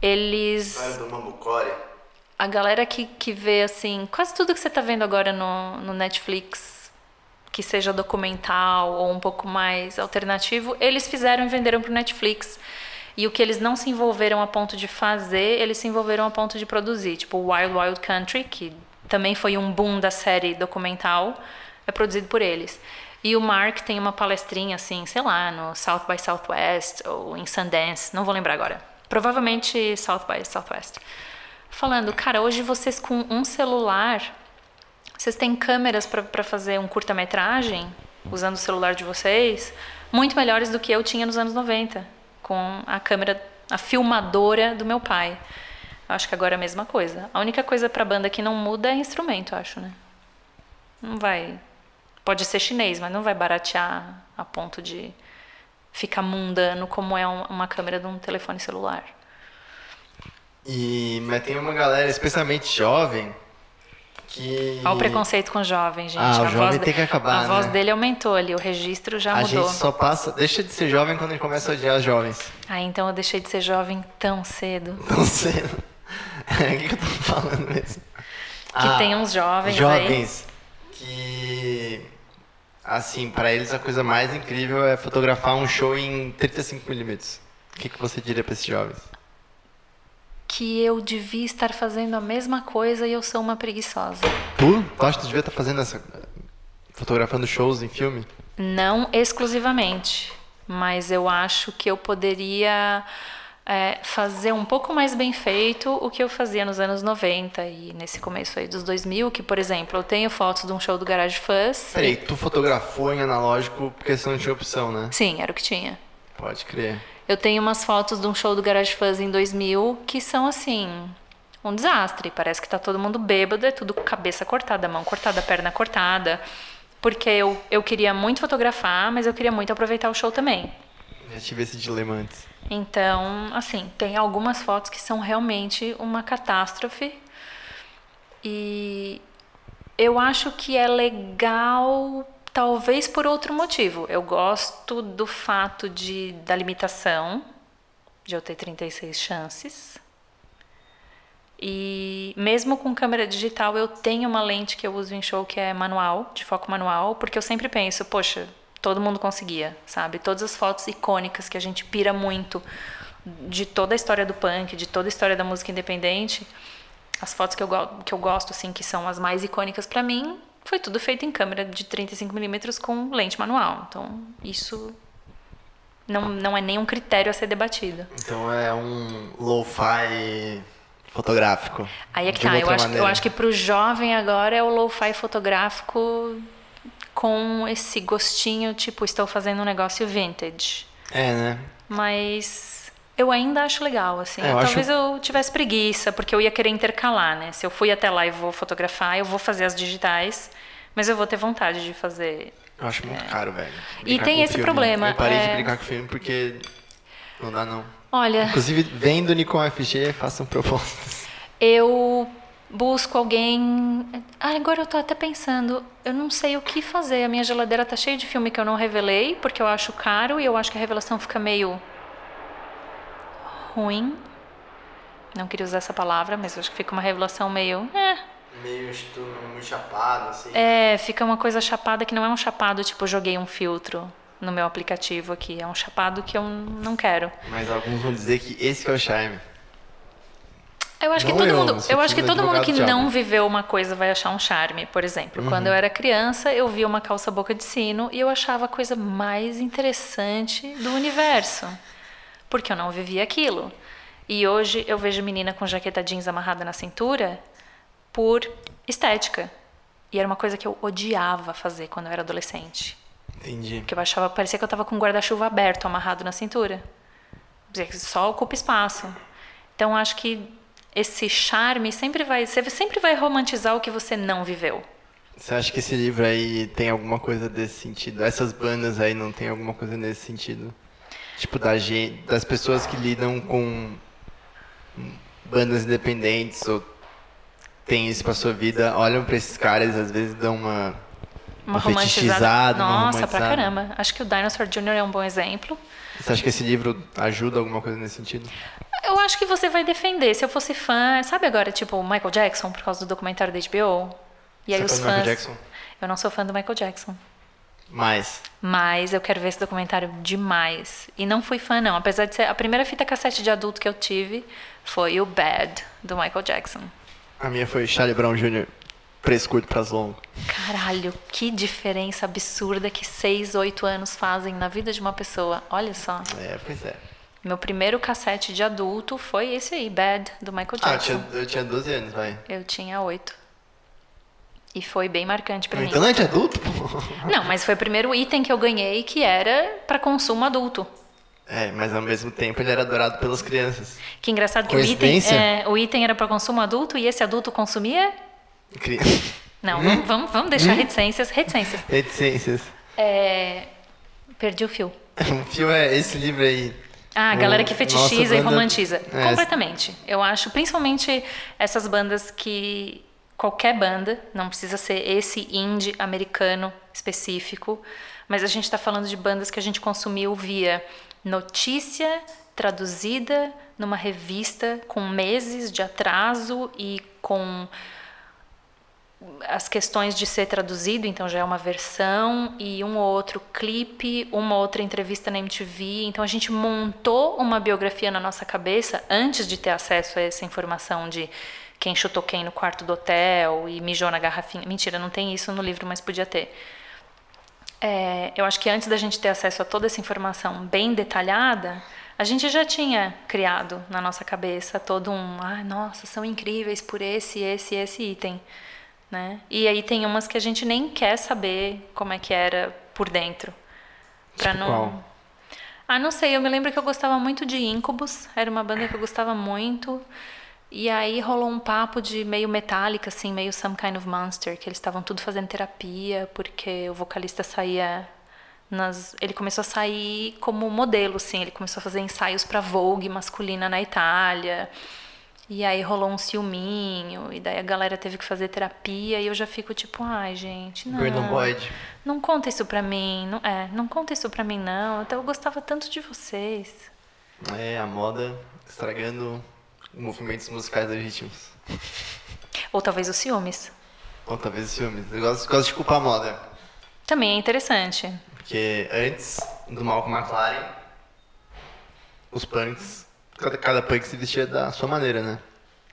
Eles. do. A galera que, que vê, assim, quase tudo que você tá vendo agora no, no Netflix, que seja documental ou um pouco mais alternativo, eles fizeram e venderam pro Netflix. E o que eles não se envolveram a ponto de fazer, eles se envolveram a ponto de produzir. Tipo, Wild Wild Country, que também foi um boom da série documental, é produzido por eles. E o Mark tem uma palestrinha, assim, sei lá, no South by Southwest ou em Sundance, não vou lembrar agora. Provavelmente South by Southwest. Falando, cara, hoje vocês com um celular, vocês têm câmeras para fazer um curta-metragem, usando o celular de vocês, muito melhores do que eu tinha nos anos 90, com a câmera, a filmadora do meu pai. Acho que agora é a mesma coisa. A única coisa para banda que não muda é instrumento, acho, né? Não vai. Pode ser chinês, mas não vai baratear a ponto de ficar mundano como é um- uma câmera de um telefone celular. E, mas tem uma galera, especialmente jovem, que. Olha o preconceito com o jovem, gente. Ah, o a jovem voz, tem que acabar, A voz né? dele aumentou ali, o registro já A mudou. gente só passa. Deixa de ser jovem quando a gente começa a odiar os jovens. Ah, então eu deixei de ser jovem tão cedo. Não sei. O que, que eu tô falando mesmo? Que tem uns jovens aí. Jovens que. Assim, pra eles a coisa mais incrível é fotografar um show em 35mm. O que, que você diria pra esses jovens? Que eu devia estar fazendo a mesma coisa e eu sou uma preguiçosa. Tu? Tu acha que tu devia estar fazendo essa. fotografando shows em filme? Não exclusivamente, mas eu acho que eu poderia é, fazer um pouco mais bem feito o que eu fazia nos anos 90 e nesse começo aí dos 2000, que, por exemplo, eu tenho fotos de um show do Garage Fuzz. Peraí, tu fotografou em analógico porque você não tinha opção, né? Sim, era o que tinha. Pode crer. Eu tenho umas fotos de um show do Garage Fuzz em 2000 que são assim um desastre. Parece que tá todo mundo bêbado, é tudo cabeça cortada, mão cortada, perna cortada. Porque eu, eu queria muito fotografar, mas eu queria muito aproveitar o show também. Já tive esse dilema antes. Então, assim, tem algumas fotos que são realmente uma catástrofe. E eu acho que é legal, talvez por outro motivo. Eu gosto do fato de da limitação de eu ter 36 chances. E mesmo com câmera digital, eu tenho uma lente que eu uso em show que é manual, de foco manual, porque eu sempre penso, poxa, todo mundo conseguia, sabe? Todas as fotos icônicas que a gente pira muito de toda a história do punk, de toda a história da música independente, as fotos que eu, que eu gosto, assim, que são as mais icônicas pra mim, foi tudo feito em câmera de 35mm com lente manual. Então, isso não, não é nenhum critério a ser debatido. Então é um lo-fi fotográfico. Aí é que tá, eu acho, eu acho que pro jovem agora é o lo-fi fotográfico com esse gostinho, tipo, estou fazendo um negócio vintage. É, né? Mas eu ainda acho legal, assim. É, eu Talvez acho- eu tivesse preguiça, porque eu ia querer intercalar, né? Se eu fui até lá e vou fotografar, eu vou fazer as digitais, mas eu vou ter vontade de fazer. Eu acho muito caro, velho. É. E tem esse filme. problema, Eu parei de é- brincar com filme porque não dá, não. Olha, Inclusive, vendo Nikon FG, façam propostas. eu busco alguém. Ah, agora eu tô até pensando, eu não sei o que fazer. A minha geladeira tá cheia de filme que eu não revelei, porque eu acho caro e eu acho que a revelação fica meio ruim. Não queria usar essa palavra, mas acho que fica uma revelação meio. É, Meio muito chapado, assim. É, fica uma coisa chapada que não é um chapado, tipo, joguei um filtro no meu aplicativo aqui. É um chapado que eu não quero. Mas alguns vão dizer que esse que é o charme. Eu acho que Não todo eu, mundo, eu acho que todo mundo que não viveu uma coisa vai achar um charme. Por exemplo, Uhum. quando eu era criança, eu via uma calça boca de sino e eu achava a coisa mais interessante do universo, porque eu não vivia aquilo. E hoje eu vejo menina com jaqueta jeans amarrada na cintura por estética. E era uma coisa que eu odiava fazer quando eu era adolescente. Entendi. Porque eu achava, parecia que eu tava com um guarda-chuva aberto, amarrado na cintura. Só ocupa espaço. Então acho que esse charme sempre vai, você sempre vai romantizar o que você não viveu. Você acha que esse livro aí tem alguma coisa desse sentido? Essas bandas aí não tem alguma coisa nesse sentido? Tipo, da gente, das pessoas que lidam com bandas independentes ou tem isso pra sua vida, olham pra esses caras e às vezes dão uma, Uma Uma romantizada. uma Nossa, pra caramba. Acho que o Dinosaur Jr. é um bom exemplo. Você acha que esse livro ajuda alguma coisa nesse sentido? Eu acho que você vai defender. Se eu fosse fã, sabe agora, tipo, Michael Jackson, por causa do documentário da HBO? E aí Você é os fãs. Michael Jackson? Eu não sou fã do Michael Jackson. Mas, Mas eu quero ver esse documentário demais. E não fui fã, não. Apesar de ser a primeira fita cassete de adulto que eu tive foi o Bad, do Michael Jackson. a minha foi Charlie Brown Jr., preço curto, prazo longo. Caralho, que diferença absurda que seis, oito anos fazem na vida de uma pessoa. Olha só. É, pois é. Meu primeiro cassete de adulto foi esse aí, Bad, do Michael Ah, eu Jackson. tinha, eu tinha 12 anos, vai. Eu tinha oito. E foi bem marcante pra mim. Então não é adulto? Não, mas foi o primeiro item que eu ganhei que era pra consumo adulto. É, mas ao mesmo tempo ele era adorado pelas crianças. Que engraçado que o item, é, o item era para consumo adulto e esse adulto consumia? Cri- Não, Hum? vamos, vamos, deixar reticências. Reticências. Reticências. É, perdi o fio. O fio é esse livro aí. Ah, a galera que fetichiza nossa e romantiza. É, Completamente. Eu acho, principalmente essas bandas que. Qualquer banda, não precisa ser esse indie americano específico, mas a gente está falando de bandas que a gente consumiu via notícia traduzida numa revista com meses de atraso e com as questões de ser traduzido, então já é uma versão e um ou outro clipe, uma outra entrevista na MTV. Então a gente montou uma biografia na nossa cabeça antes de ter acesso a essa informação de quem chutou quem no quarto do hotel e mijou na garrafinha. Mentira, não tem isso no livro, mas podia ter. É, eu acho que antes da gente ter acesso a toda essa informação bem detalhada, a gente já tinha criado na nossa cabeça todo um, ah, nossa, são incríveis por esse, esse, esse item, né? E aí tem umas que a gente nem quer saber como é que era por dentro, Pra Tipo não. qual? Ah, não sei. Eu me lembro que eu gostava muito de Incubus. Era uma banda que eu gostava muito. E aí rolou um papo de meio metálica, assim, meio Some Kind of Monster, que eles estavam tudo fazendo terapia, porque o vocalista saía nas... Ele começou a sair como modelo, assim, ele começou a fazer ensaios pra Vogue masculina na Itália. E aí rolou um ciúminho, e daí a galera teve que fazer terapia, e eu já fico tipo, ai, gente, não. Boyd. Não conta isso pra mim, não, é, não conta isso pra mim não. Até eu gostava tanto de vocês. É, a moda estragando movimentos musicais legítimos. Ou talvez os ciúmes. Ou talvez os filmes. Eu gosto, gosto de culpar a moda. Também é interessante. Porque antes do Malcolm McLaren, os punks, cada, cada punk se vestia da sua maneira, né?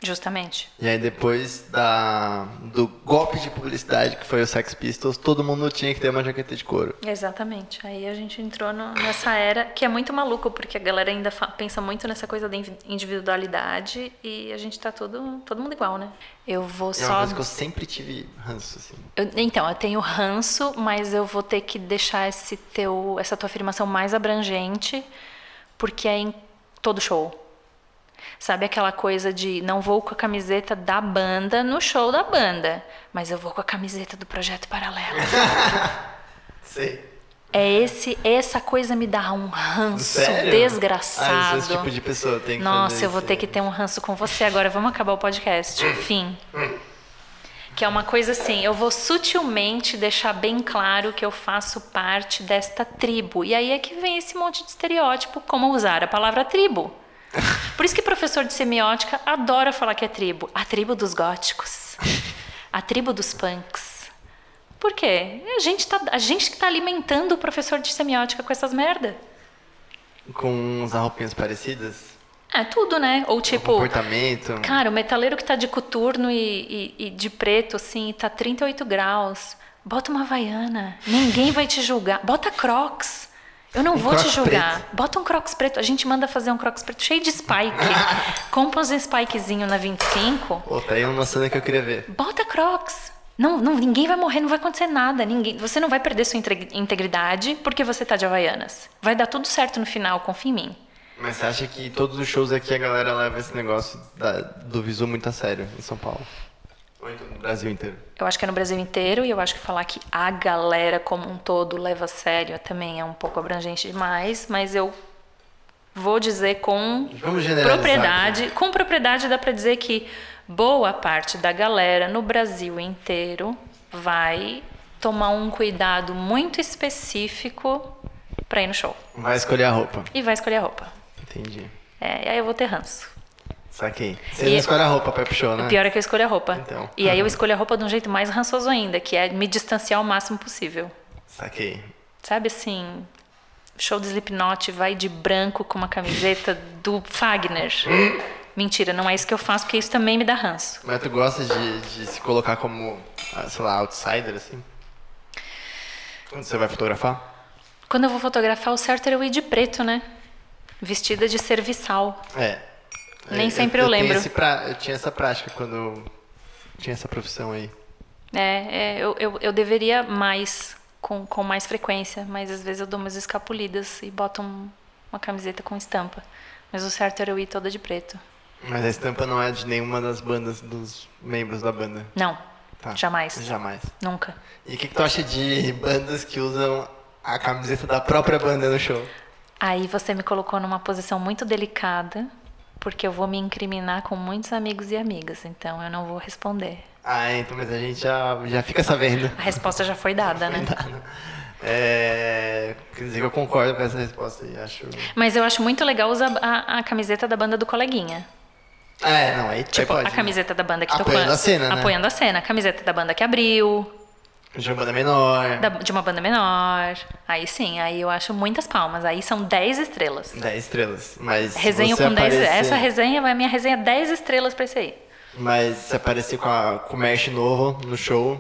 Justamente. E aí depois da, do golpe de publicidade que foi o Sex Pistols, todo mundo tinha que ter uma jaqueta de couro. Exatamente. Aí a gente entrou no, nessa era que é muito maluco, porque a galera ainda pensa muito nessa coisa da individualidade e a gente tá todo, todo mundo igual, né? Eu vou é só. É uma coisa que eu sempre tive ranço, assim. Eu, então, eu tenho ranço, mas eu vou ter que deixar esse teu, essa tua afirmação mais abrangente, porque é em todo show. Sabe aquela coisa de não vou com a camiseta da banda no show da banda, mas eu vou com a camiseta do projeto paralelo. Sei. É esse, essa coisa me dá um ranço Sério? desgraçado. Ah, esse tipo de pessoa tem que Nossa, eu vou ter que ter um ranço com você agora. Vamos acabar o podcast. Fim. Que é uma coisa assim, eu vou sutilmente deixar bem claro que eu faço parte desta tribo. E aí é que vem esse monte de estereótipo, como usar a palavra tribo. Por isso que professor de semiótica adora falar que é tribo. A tribo dos góticos. A tribo dos punks. Por quê? A gente, tá, a gente que tá alimentando o professor de semiótica com essas merda. Com usar roupinhas parecidas? É, tudo, né? Ou tipo. O comportamento. Cara, o metaleiro que tá de coturno e, e, e de preto, assim, tá 38 graus. Bota uma havaiana. Ninguém vai te julgar. Bota crocs. Eu não Um vou te julgar. preto. Bota um crocs preto. A gente manda fazer um crocs preto cheio de spike. Compra uns spikezinho na 25. Pô, tá aí uma cena que eu queria ver. Bota crocs. Não, não, ninguém vai morrer, não vai acontecer nada. Ninguém, você não vai perder sua integridade porque você tá de havaianas. Vai dar tudo certo no final, confia em mim. Mas você acha que todos os shows aqui a galera leva esse negócio da- do visu muito a sério em São Paulo? Ou então no Brasil inteiro? Eu acho que é no Brasil inteiro e eu acho que falar que a galera como um todo leva a sério também é um pouco abrangente demais, mas eu vou dizer com propriedade, com propriedade dá pra dizer que boa parte da galera no Brasil inteiro vai tomar um cuidado muito específico pra ir no show Vai escolher a roupa. e vai escolher a roupa. Entendi. É, e aí eu vou ter ranço. Saquei. Você E- não escolhe a roupa pra ir show, né? O pior é que eu escolho a roupa. Então. E aí eu escolho a roupa de um jeito mais rançoso ainda, que é me distanciar o máximo possível. Saquei. Sabe assim, show do Slipknot vai de branco com uma camiseta do Fagner. Mentira, não é isso que eu faço, porque isso também me dá ranço. Mas tu gosta de, de se colocar como, ah, sei lá, outsider, assim? Quando você vai fotografar? Quando eu vou fotografar, o certo era eu ir de preto, né? Vestida de serviçal. É. Nem sempre eu tenho lembro. pra- Eu tinha essa prática quando eu tinha essa profissão aí. É, é, eu, eu, eu deveria mais, com, com mais frequência, mas às vezes eu dou umas escapulidas e boto um- uma camiseta com estampa. Mas o certo era eu ir toda de preto. Mas a estampa não é de nenhuma das bandas, dos membros da banda. Não, Tá. jamais. Jamais. Nunca. E o que, que tu acha de bandas que usam a camiseta da própria banda no show? Aí você me colocou numa posição muito delicada, porque eu vou me incriminar com muitos amigos e amigas, então eu não vou responder. Ah, então, mas a gente já, já fica sabendo. A resposta já foi dada, né? É, quer dizer eu concordo com essa resposta aí, acho. Mas eu acho muito legal usar a, a camiseta da banda do coleguinha. É, não, aí, Tipo, aí pode. a camiseta da banda que Apoiando tocou. a cena, né? Apoiando a cena. A camiseta da banda que abriu, De uma banda menor. da- de uma banda menor. Aí sim, aí eu acho muitas palmas. Aí são 10 estrelas. 10 estrelas. Mas. se Resenho com 10. aparecer- Essa resenha vai minha resenha 10 estrelas pra esse aí. Mas se aparecer com, a, com o merch novo no show.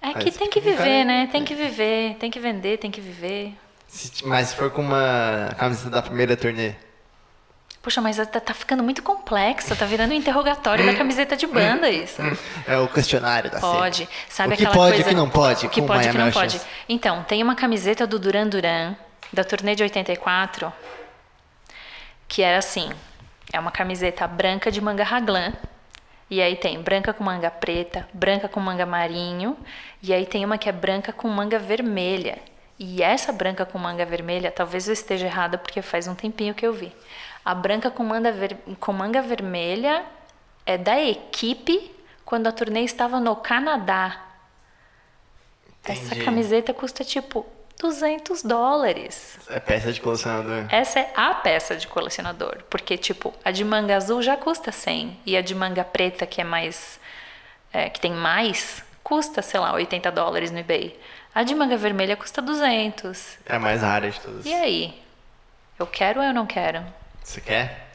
É que tem que viver, né? Tem que viver, tem que vender, tem que viver. se- mas se for com uma camiseta da primeira turnê. Poxa, mas tá, tá ficando muito complexo, tá virando um interrogatório da camiseta de banda isso. É o questionário da Pode. Sabe o que aquela pode coisa... o que não pode? O que pode o que não pode. Então, tem uma camiseta do Duran Duran, da turnê de 84, que era assim, é uma camiseta branca de manga raglan, e aí tem branca com manga preta, branca com manga marinho, e aí tem uma que é branca com manga vermelha. E essa branca com manga vermelha, talvez eu esteja errada porque faz um tempinho que eu vi. A branca com manga, ver- com manga vermelha é da equipe quando a turnê estava no Canadá. Essa Entendi. camiseta custa tipo 200 dólares. É peça de colecionador. Essa é a peça de colecionador, porque tipo, a de manga azul já custa 100 e a de manga preta que é mais é, que tem mais custa, sei lá, 80 dólares no eBay. A de manga vermelha custa 200. É a mais rara de todas. E aí? Eu quero ou eu não quero? Você quer?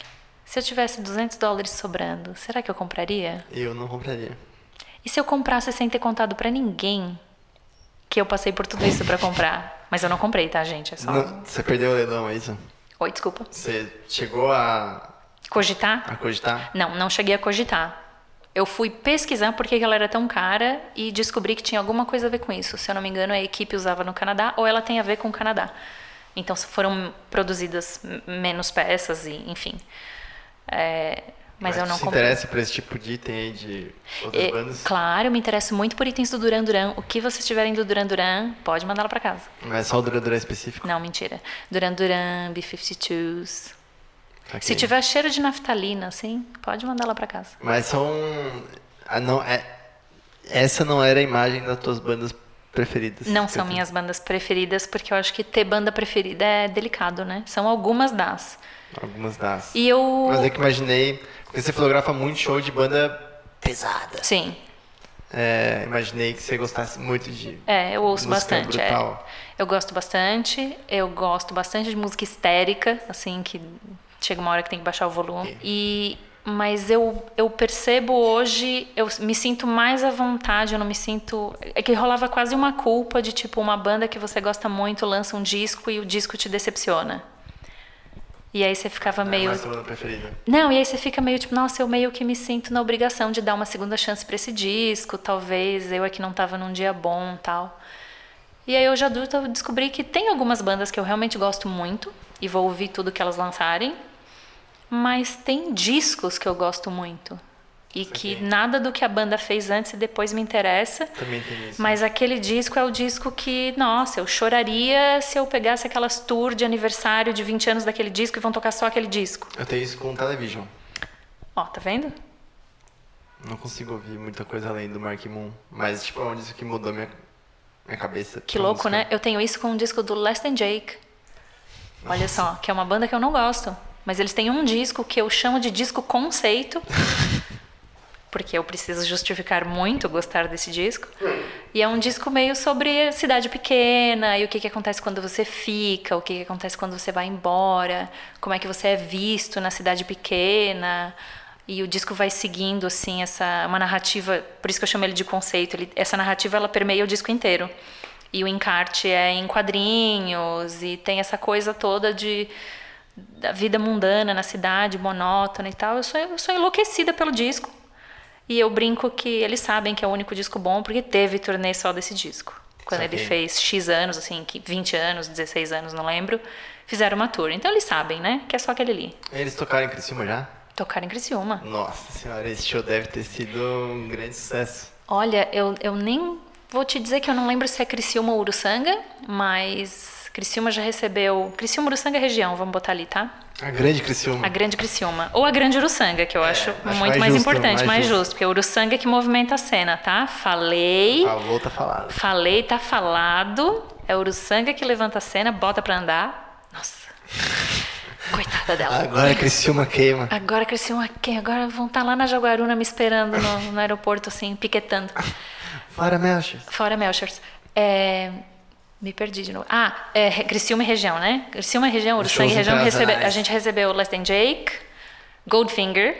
Se eu tivesse 200 dólares sobrando, será que eu compraria? Eu não compraria. E se eu comprasse sem ter contado pra ninguém que eu passei por tudo isso pra comprar? Mas eu não comprei, tá, gente? É só. Não, você perdeu o leilão, é isso? Oi, desculpa. Você chegou a, Cogitar? a cogitar? Não, não cheguei a cogitar. Eu fui pesquisar por que ela era tão cara e descobri que tinha alguma coisa a ver com isso. Se eu não me engano, a equipe usava no Canadá ou ela tem a ver com o Canadá. Então foram produzidas menos peças e, enfim. É, mas, eu não se interessa por esse tipo de item aí de outras É, bandas? claro, eu me interesso muito por itens do Duran Duran. O que vocês tiverem do Duran Duran, pode mandar lá pra casa. Mas só o Duradura específico? Não, mentira. Duran Duran, B-52s. Ok. Se tiver cheiro de naftalina, assim, pode mandar lá pra casa. Mas são... Ah, não, é... Essa não era a imagem das tuas bandas preferidas? Não são minhas bandas preferidas, porque eu acho que ter banda preferida é delicado, né? São algumas das. Algumas das. E eu. Mas é que imaginei... Porque você fotografa muito show de banda pesada. Sim, É, imaginei que você gostasse muito de... é, eu ouço bastante. é. Eu gosto bastante. Eu gosto bastante de música histérica, assim, que chega uma hora que tem que baixar o volume. E. Mas eu, eu percebo hoje, eu me sinto mais à vontade, eu não me sinto. É que rolava quase uma culpa de tipo, uma banda que você gosta muito lança um disco e o disco te decepciona. E aí você ficava meio. É banda preferida. Não, e aí você fica meio tipo, nossa, eu meio que me sinto na obrigação de dar uma segunda chance pra esse disco, talvez eu é que não tava num dia bom tal. E aí hoje adulta eu descobri que tem algumas bandas que eu realmente gosto muito e vou ouvir tudo que elas lançarem, mas tem discos que eu gosto muito. E que Saquei. nada do que a banda fez antes e depois me interessa. Também tem isso. Mas aquele disco é o disco que, nossa, eu choraria se eu pegasse aquelas tour de aniversário de 20 anos daquele disco e vão tocar só aquele disco. Eu tenho isso com o Television. Ó, tá vendo? Não consigo ouvir muita coisa além do Mark Moon. Mas, tipo, é um disco que mudou minha, minha cabeça. Que louco, música. né? Eu tenho isso com um disco do Less Than Jake. Olha só, que é uma banda que eu não gosto. Mas eles têm um disco que eu chamo de disco conceito. porque eu preciso justificar muito gostar desse disco. E é um disco meio sobre cidade pequena e o que, que acontece quando você fica, o que, que acontece quando você vai embora, como é que você é visto na cidade pequena. E o disco vai seguindo assim essa uma narrativa, por isso que eu chamo ele de conceito. Ele, essa narrativa ela permeia o disco inteiro. E o encarte é em quadrinhos e tem essa coisa toda de da vida mundana na cidade, monótona e tal. Eu sou, eu sou enlouquecida pelo disco. E eu brinco que eles sabem que é o único disco bom porque teve turnê só desse disco. Quando ele Saquei. fez X anos, assim, que 20 anos, 16 anos, não lembro, fizeram uma tour. Então eles sabem, né? Que é só aquele ali. Eles tocaram em Criciúma já? Tocaram em Criciúma. Nossa senhora, esse show deve ter sido um grande sucesso. Olha, eu, eu nem vou te dizer que eu não lembro se é Criciúma ou Uruçanga, mas Criciúma já recebeu. Criciúma, Uruçanga é região, vamos botar ali, tá? A grande Criciúma. A grande Criciúma. Ou a grande Uruçanga, que eu acho, É, acho muito mais mais, justo, importante, mais mais, justo. justo. porque é o Uruçanga que movimenta a cena, tá? Falei, Falou, tá falado. falei, tá falado. É o Uruçanga que levanta a cena, bota pra andar. Nossa. Coitada dela. Agora a Criciúma queima. Agora Criciúma quem? Agora vão estar lá na Jaguaruna me esperando no, no aeroporto, assim, piquetando. Fora Melcher. Fora Melchers. É... Me perdi de novo. Ah, é, Criciúma e região, né? Criciúma e região, Os Uruçanga e região. Recebe... A gente recebeu Less Than Jake, Goldfinger.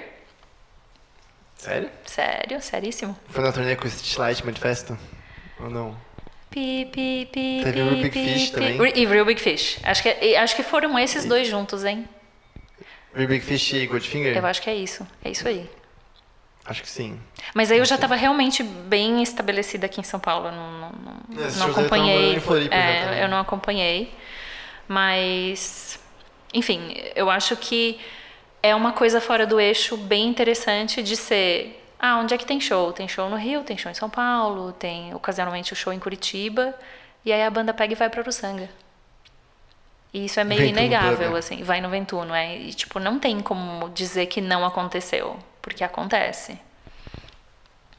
Sério? Sério, seríssimo. Foi na turnê com o Stitchlight Manifesto? Ou não? Pi, pi, pi, Teve o Real Big Fish também. E Real Big Fish. Acho que, e acho que foram esses dois juntos, hein? Real Big Fish e Goldfinger? Eu acho que é isso. É isso aí. Acho que sim. Mas aí eu já estava realmente bem estabelecida aqui em São Paulo. eu Não, não, não, Esses não estavam acompanhei. Floripa É, eu não acompanhei. Mas, enfim, eu acho que é uma coisa fora do eixo bem interessante de ser. Ah, onde é que tem show? Tem show no Rio, tem show em São Paulo, tem ocasionalmente o show em Curitiba. E aí a banda pega e vai para Uruçanga. E isso é meio Ventuno inegável, Pub. assim. Vai no Ventuno, é. E, tipo, não tem como dizer que não aconteceu. Porque acontece.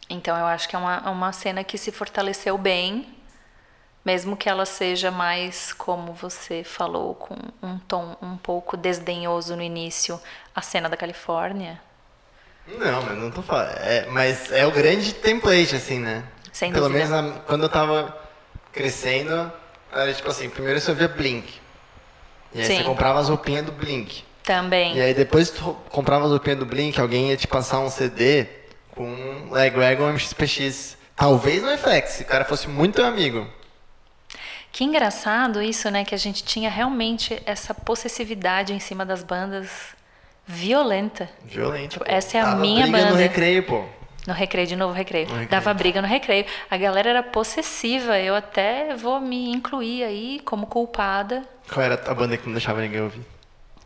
Então eu acho que é uma, é uma cena que se fortaleceu bem, mesmo que ela seja mais, como você falou, com um tom um pouco desdenhoso no início, a cena da Califórnia. Não, mas não tô falando. É, mas é o grande template, assim, né? Sem Pelo dúvida. menos na- quando eu tava crescendo, era tipo assim, primeiro você ouvia Blink. E aí Sim. você comprava as roupinhas do Blink. Também. E aí depois tu comprava as roupinhas do Blink, alguém ia te passar um CD com Legwagon MXPX. Talvez no FX, se o cara fosse muito amigo. Que engraçado isso, né? Que a gente tinha realmente essa possessividade em cima das bandas violenta. Violenta. Tipo, essa é a Dava minha briga banda. no recreio, pô. No recreio, de novo recreio. No recreio. Dava briga no recreio. A galera era possessiva. Eu até vou me incluir aí como culpada. Qual era a banda que não deixava ninguém ouvir?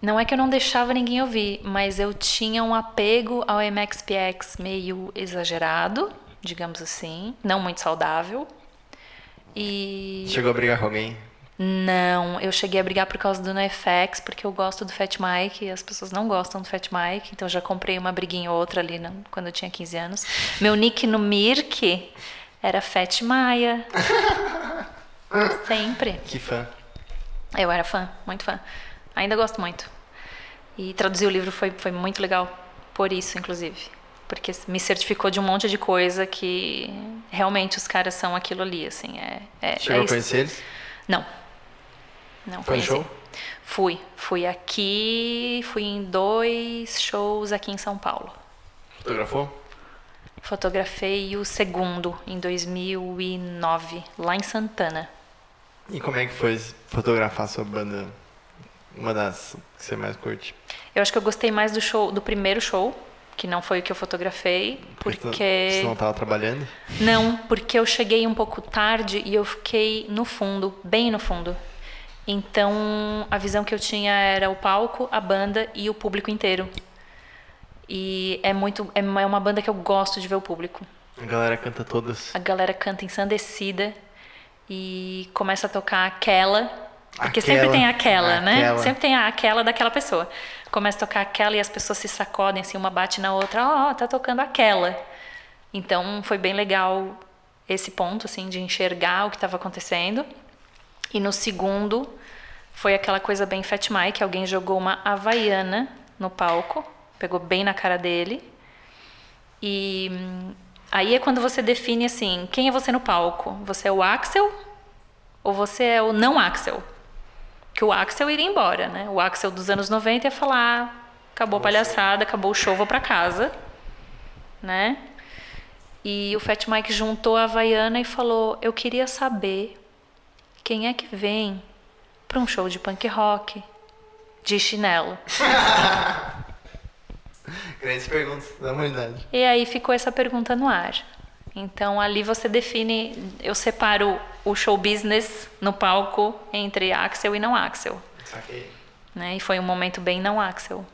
Não é que eu não deixava ninguém ouvir, mas eu tinha um apego ao MXPX meio exagerado, digamos assim, não muito saudável. E Chegou a brigar com alguém? não, eu cheguei a brigar por causa do NoFX, porque eu gosto do Fat Mike e as pessoas não gostam do Fat Mike, então eu já comprei uma briguinha ou outra ali quando eu tinha 15 anos. Meu nick no Mirk era Fat Maia. Sempre. Que fã. Eu era fã, muito fã. Ainda gosto muito. E traduzir o livro foi, foi muito legal, por isso, inclusive. Porque me certificou de um monte de coisa que realmente os caras são aquilo ali, assim. É, é, Chegou é a conhecer eles? Não. Não Foi show? Fui. Fui aqui, fui em dois shows aqui em São Paulo. Fotografou? Fotografei o segundo em 2009, lá em Santana. E como é que foi fotografar sua banda? Uma das que você mais curte? Eu acho que eu gostei mais do show, do primeiro show, que não foi o que eu fotografei, tu- porque Você não tava trabalhando? não, porque eu cheguei um pouco tarde e eu fiquei no fundo, bem no fundo. Então, a visão que eu tinha era o palco, a banda e o público inteiro. E é muito é uma banda que eu gosto de ver o público. A galera canta todas. A galera canta ensandecida e começa a tocar aquela. Porque sempre Aquela, tem aquela, né? aquela. Sempre tem aquela daquela pessoa. Começa a tocar aquela e as pessoas se sacodem, assim, uma bate na outra. Ó, tá tocando aquela. Então foi bem legal esse ponto, assim, de enxergar o que estava acontecendo. E no segundo foi aquela coisa bem Fat Mike, alguém jogou uma havaiana no palco, pegou bem na cara dele. E hum, aí é quando você define assim, quem é você no palco? Você é o Axel ou você é o não Axel? Que o Axel iria embora, né? O Axel dos anos 90 ia falar, "Ah, acabou a palhaçada, acabou o show, vou pra casa, né? E o Fat Mike juntou a Havaiana e falou: Eu queria saber quem é que vem para um show de punk rock de chinelo. Grandes perguntas da humanidade. E aí ficou essa pergunta no ar. Então ali você define, eu separo o show business no palco entre Axel e não Axel, Saquei. né? E foi um momento bem não Axel.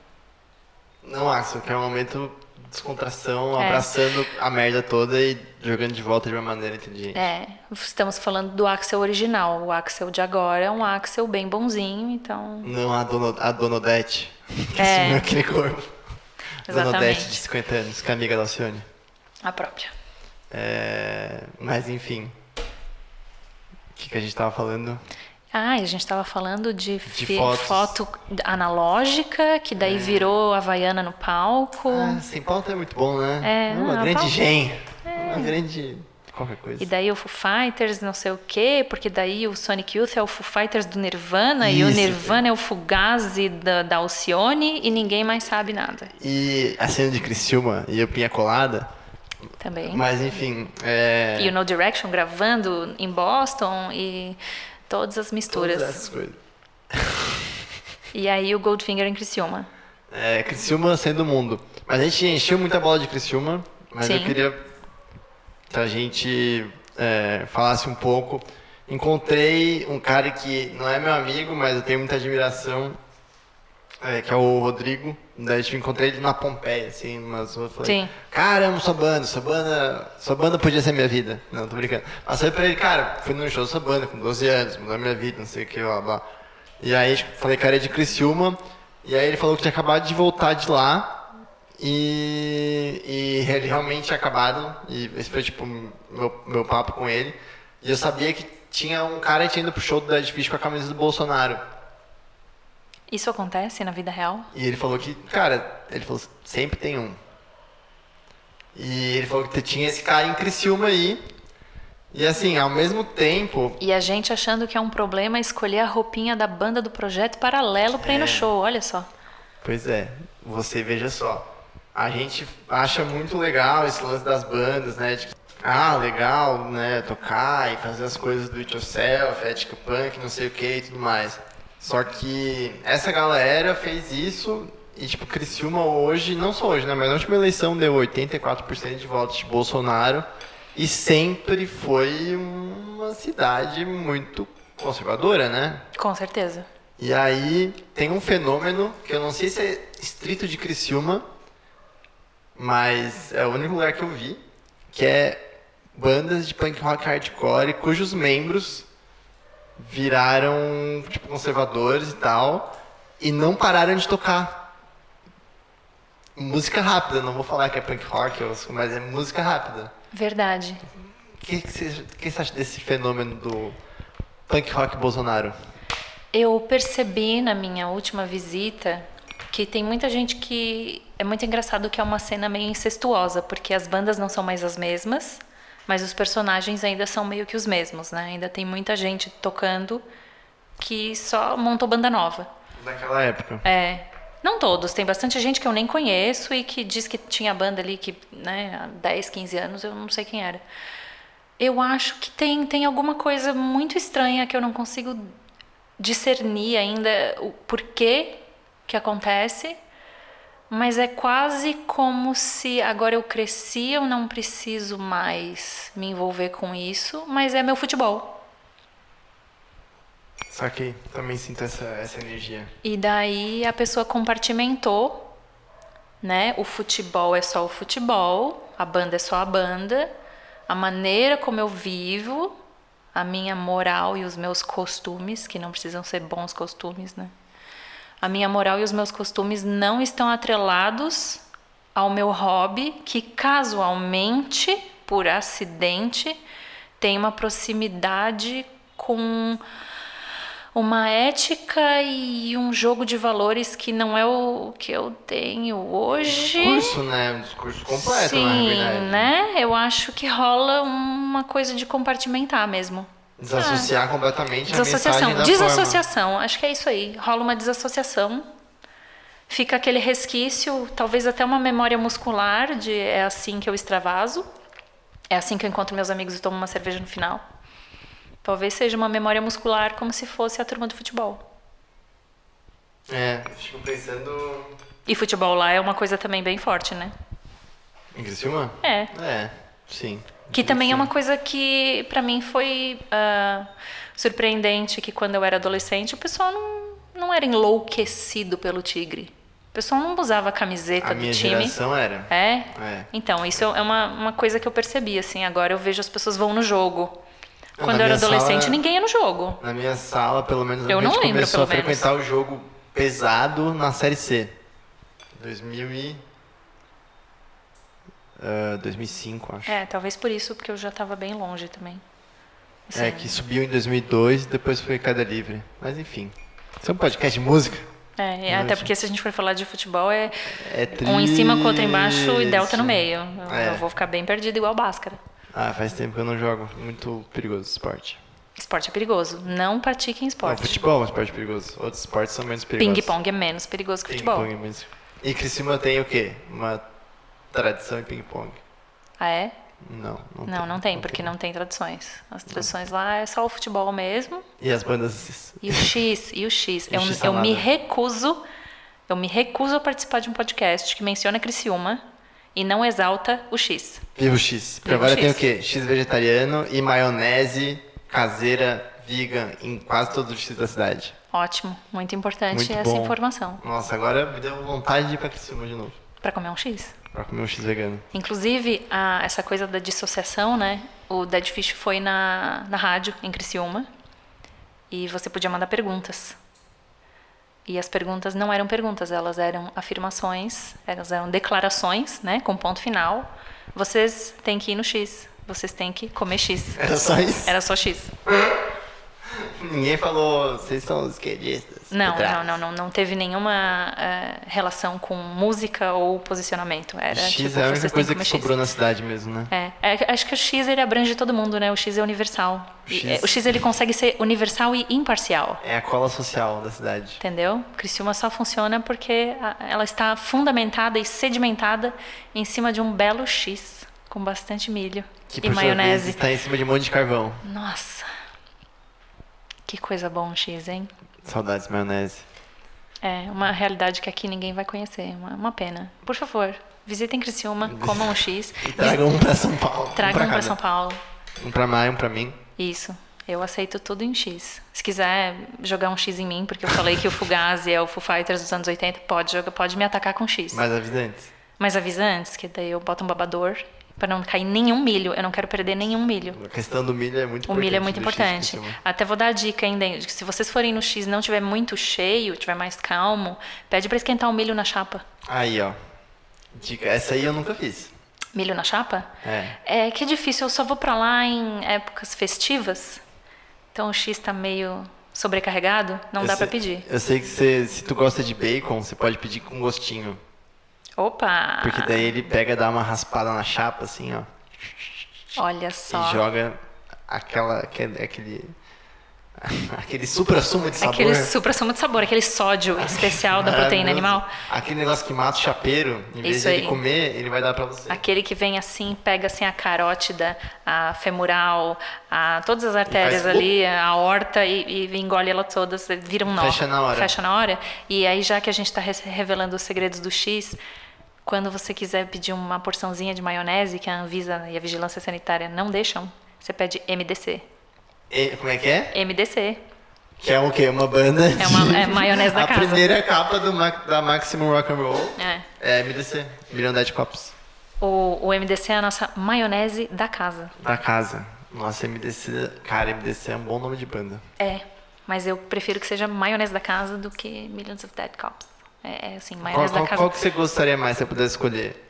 Não, Axel, que é um momento de descontração, É. abraçando a merda toda e jogando de volta de uma maneira inteligente. É, estamos falando do Axel original. O Axel de agora é um Axel bem bonzinho, então. Não a, dono, a Dona Odete, que É. assumiu aquele corpo. Dona Exatamente. Odete, de 50 anos, que é amiga da Alcione. A própria. É, mas enfim. O que, que a gente tava falando? Ah, a gente estava falando de, fotos. foto analógica, que daí virou Havaiana no palco. Ah, sem pauta é muito bom, né? É, uma não, a grande pauta- gen. Uma grande. qualquer coisa. E daí o Foo Fighters, não sei o quê, porque daí o Sonic Youth é o Foo Fighters do Nirvana e o Isso, Nirvana é o Fugazi da, da Alcione e ninguém mais sabe nada E a cena de Criciúma e o Pinha Colada. Também. Mas enfim. É... E o No Direction gravando em Boston e todas as todas misturas. essas coisas. E aí o Goldfinger em Criciúma. É, Criciúma sendo o mundo. Mas a gente encheu muita bola de Criciúma, mas eu Sim. queria que a gente é, falasse um pouco. Encontrei um cara que não é meu amigo, mas eu tenho muita admiração, é, que é o Rodrigo. Daí eu encontrei ele na Pompeia, assim, umas ruas. Falei, Sim. cara, amo sua banda, sua banda, sua banda podia ser minha vida. Não, tô brincando. Passei pra ele, cara, fui num show da sua banda com 12 anos, mudou minha vida, não sei o que, blá blá. E aí falei, cara, é de Criciúma. E aí ele falou que tinha acabado de voltar de lá. E, e ele realmente tinha acabado. E esse foi tipo meu, meu papo com ele. E eu sabia que tinha um cara que tinha ido pro show do Dead Fish com a camisa do Bolsonaro. Isso acontece na vida real? E ele falou que, cara, ele falou, sempre tem um. E ele falou que tinha esse cara em Criciúma aí. E assim, ao mesmo tempo, E a gente achando que é um problema escolher a roupinha da banda do projeto paralelo pra ir É. no show, olha só. Pois é, você veja só. A gente acha muito legal esse lance das bandas, né? De, ah, legal, né? Tocar e fazer as coisas do it yourself, ética punk, não sei o que e tudo mais. Só que essa galera fez isso e, tipo, Criciúma hoje, não só hoje, né? Mas na última eleição deu 84% de votos de Bolsonaro e sempre foi uma cidade muito conservadora, né? Com certeza. E aí tem um fenômeno que eu não sei se é estrito de Criciúma, mas é o único lugar que eu vi, que é bandas de punk rock hardcore cujos membros viraram tipo conservadores e tal e não pararam de tocar música rápida. Não vou falar que é punk rock, mas é música rápida. Verdade. O que, que, você, que você acha desse fenômeno do punk rock Bolsonaro? Eu percebi na minha última visita que tem muita gente que é muito engraçado que é uma cena meio incestuosa, porque as bandas não são mais as mesmas, mas os personagens ainda são meio que os mesmos, né? Ainda tem muita gente tocando que só montou banda nova. Naquela época. É. Não todos, tem bastante gente que eu nem conheço e que diz que tinha banda ali que, né, há 10, 15 anos, eu não sei quem era. Eu acho que tem, tem alguma coisa muito estranha que eu não consigo discernir ainda o porquê que acontece, mas é quase como se agora eu cresci, eu não preciso mais me envolver com isso, mas é meu futebol. Só que também sinto essa, essa energia. E daí a pessoa compartimentou, né? O futebol é só o futebol, a banda é só a banda, a maneira como eu vivo, a minha moral e os meus costumes, que não precisam ser bons costumes, né? A minha moral e os meus costumes não estão atrelados ao meu hobby, que casualmente, por acidente, tem uma proximidade com uma ética e um jogo de valores que não é o que eu tenho hoje. Um discurso, né? Um discurso completo, Sim, na né? Eu acho que rola uma coisa de compartimentar mesmo. Desassociar ah, completamente desassociação. a mensagem Desassociação, forma. acho que é isso aí. Rola uma desassociação. Fica aquele resquício, talvez até uma memória muscular de é assim que eu extravaso. É assim que eu encontro meus amigos e tomo uma cerveja no final. Talvez seja uma memória muscular como se fosse a turma do futebol. É, fico pensando. E futebol lá é uma coisa também bem forte, né? Em Criciúma? É. É, sim. Que também é uma coisa que para mim foi uh, surpreendente, que quando eu era adolescente o pessoal não, não era enlouquecido pelo Tigre. O pessoal não usava a camiseta a do minha time. geração era. É? É. Então, isso é uma, uma coisa que eu percebi, assim. Agora eu vejo as pessoas vão no jogo. Quando Na eu era adolescente, sala- ninguém ia no jogo. Na minha sala, pelo menos, Eu a não lembro, começou a pelo menos. frequentar o jogo pesado na Série C. 2000 e... ah, 2005, acho. É, talvez por isso, porque eu já estava bem longe também. É, Assim, que subiu em 2002 e depois foi queda livre. Mas enfim. Isso é um podcast de música? É, e até porque se a gente for falar de futebol, é É triste. um em cima com o outro embaixo e delta no meio. Eu, É. eu vou ficar bem perdido igual Bhaskara. Ah, faz tempo que eu não jogo. Muito perigoso esporte. Esporte é perigoso. Não pratiquem Não, esporte. futebol é um esporte perigoso. Outros esportes são menos perigosos. Ping-pong é menos perigoso que futebol. Ping-pong é menos- E Criciúma tem o quê? Uma tradição em ping-pong. Ah, é? Não, não, Não, não tem, porque não tem tradições. As tradições lá é só o futebol mesmo. E as bandas... E o X, e o X. E Eu, X eu me recuso, eu me recuso a participar de um podcast que menciona Criciúma e não exalta o X. Viva o X. Porque agora tem o X. quê? X vegetariano e maionese caseira vegan em quase todos os X da cidade. Ótimo, muito importante Muito essa bom. informação. Nossa, agora me deu vontade de ir pra Criciúma de novo. Pra comer um X. Pra comer um X vegano. Inclusive, a- essa coisa da dissociação, né? O Dead Fish foi na, na rádio, em Criciúma, e você podia mandar perguntas. E as perguntas não eram perguntas, elas eram afirmações, elas eram declarações, né? Com ponto final. Vocês têm que ir no X, vocês têm que comer X. Era só isso? Era só X. Ninguém falou, vocês são os esquerdistas. Não, não, não, não, não teve nenhuma uh, relação com música ou posicionamento. Era, X tipo, é a única coisa que X. sobrou na cidade mesmo, né? É, é, acho que o X ele abrange todo mundo, né? O X é universal. O E, X- é, o X ele consegue ser universal e imparcial. É a cola social da cidade. Entendeu? Criciúma só funciona porque ela está fundamentada e sedimentada em cima de um belo X com bastante milho Que e sua vez maionese. está em cima de um monte de carvão. Nossa. Que coisa bom X, hein? Saudades maionese. É uma realidade que aqui ninguém vai conhecer. Uma, uma pena. Por favor, visitem Criciúma, comam um X. E tragam um pra São Paulo. Tragam um um pra para São. Paulo. Um pra Maia, um pra mim. Isso. Eu aceito tudo em X. Se quiser jogar um X em mim, porque eu falei que o Fugazi é o Foo Fighters dos anos 80, pode jogar, pode me atacar com X. Mas avisa antes. Mas avisa antes, que daí eu boto um babador para não cair nenhum milho. Eu não quero perder nenhum milho. A questão do milho é muito O importante. milho é muito X importante. Até vou dar a dica ainda. que Se vocês forem no X e não tiver muito cheio, tiver mais calmo, pede para esquentar o milho na chapa. Aí, ó. Dica. Essa aí eu nunca fiz. Milho na chapa? É. É que é difícil, eu só vou pra lá em épocas festivas. Então o X tá meio sobrecarregado, não Eu dá pra sei- pedir. Eu sei que você, se tu gosta de bacon, você pode pedir com gostinho. Opa! Porque daí ele pega, dá uma raspada na chapa, assim, ó. Olha só. E joga aquela, aquele, aquele, aquele supra-sumo de sabor. Aquele supra-sumo de sabor, aquele sódio especial da proteína animal. Aquele negócio que mata o chapeiro, em vez Isso de ele aí. comer, ele vai dar pra você. Aquele que vem assim, pega assim a carótida, a femoral, a, todas as artérias faz ali, a horta e, e engole ela todas, vira um nó. Fecha na hora. Fecha na hora. E aí, já que a gente está revelando os segredos do X, quando você quiser pedir uma porçãozinha de maionese, que a Anvisa e a Vigilância Sanitária não deixam, você pede MDC. E- como é que é? MDC. Que é o quê? Uma banda É uma- é maionese da a casa. primeira capa do, da Maximum Rock and Roll É. é MDC, Dead Cops. O, o MDC é a nossa maionese da casa. Da casa. Nossa, MDC... Cara, MDC é um bom nome de banda. É, mas eu prefiro que seja maionese da casa do que Millions of Dead Cops. É, é assim, Qual, maionese qual, casa. qual que você gostaria mais se eu pudesse escolher?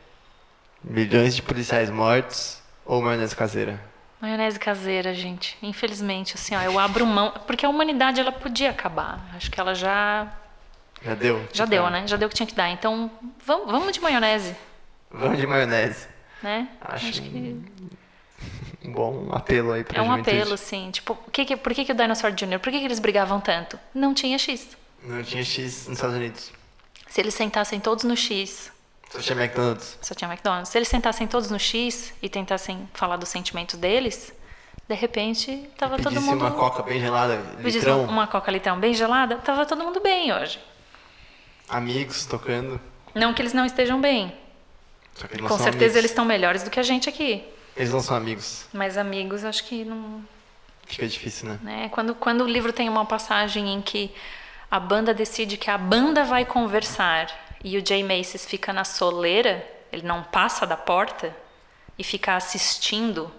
Milhões de policiais mortos ou maionese caseira? Maionese caseira, gente. Infelizmente, assim, ó, eu abro mão. Porque a humanidade, ela podia acabar. Acho que ela já. Já deu? Já Tipo, deu, né? Já deu o que tinha que dar. Então, vamos, vamos de maionese, Vamos de maionese. né? Acho, que um bom apelo aí pra é um juventude. apelo, assim. Tipo, que que, por que, que o Dinosaur Jr., por que, que eles brigavam tanto? Não tinha X. Não tinha X nos Estados Unidos. Se eles sentassem todos no X, Só tinha McDonald's. só tinha McDonald's. Se eles sentassem todos no X e tentassem falar dos sentimentos deles, de repente, tava todo mundo. uma coca bem gelada, litrão, uma coca litrão bem gelada, tava todo mundo bem hoje. amigos tocando. Não que eles não estejam bem. Só que eles não Com são certeza amigos. eles estão melhores do que a gente aqui. Eles não são amigos. Mas amigos, acho que não. Fica difícil, né? Né? Quando, quando o livro tem uma passagem em que a banda decide que a banda vai conversar e o Jay Macy's fica na soleira, ele não passa da porta e fica assistindo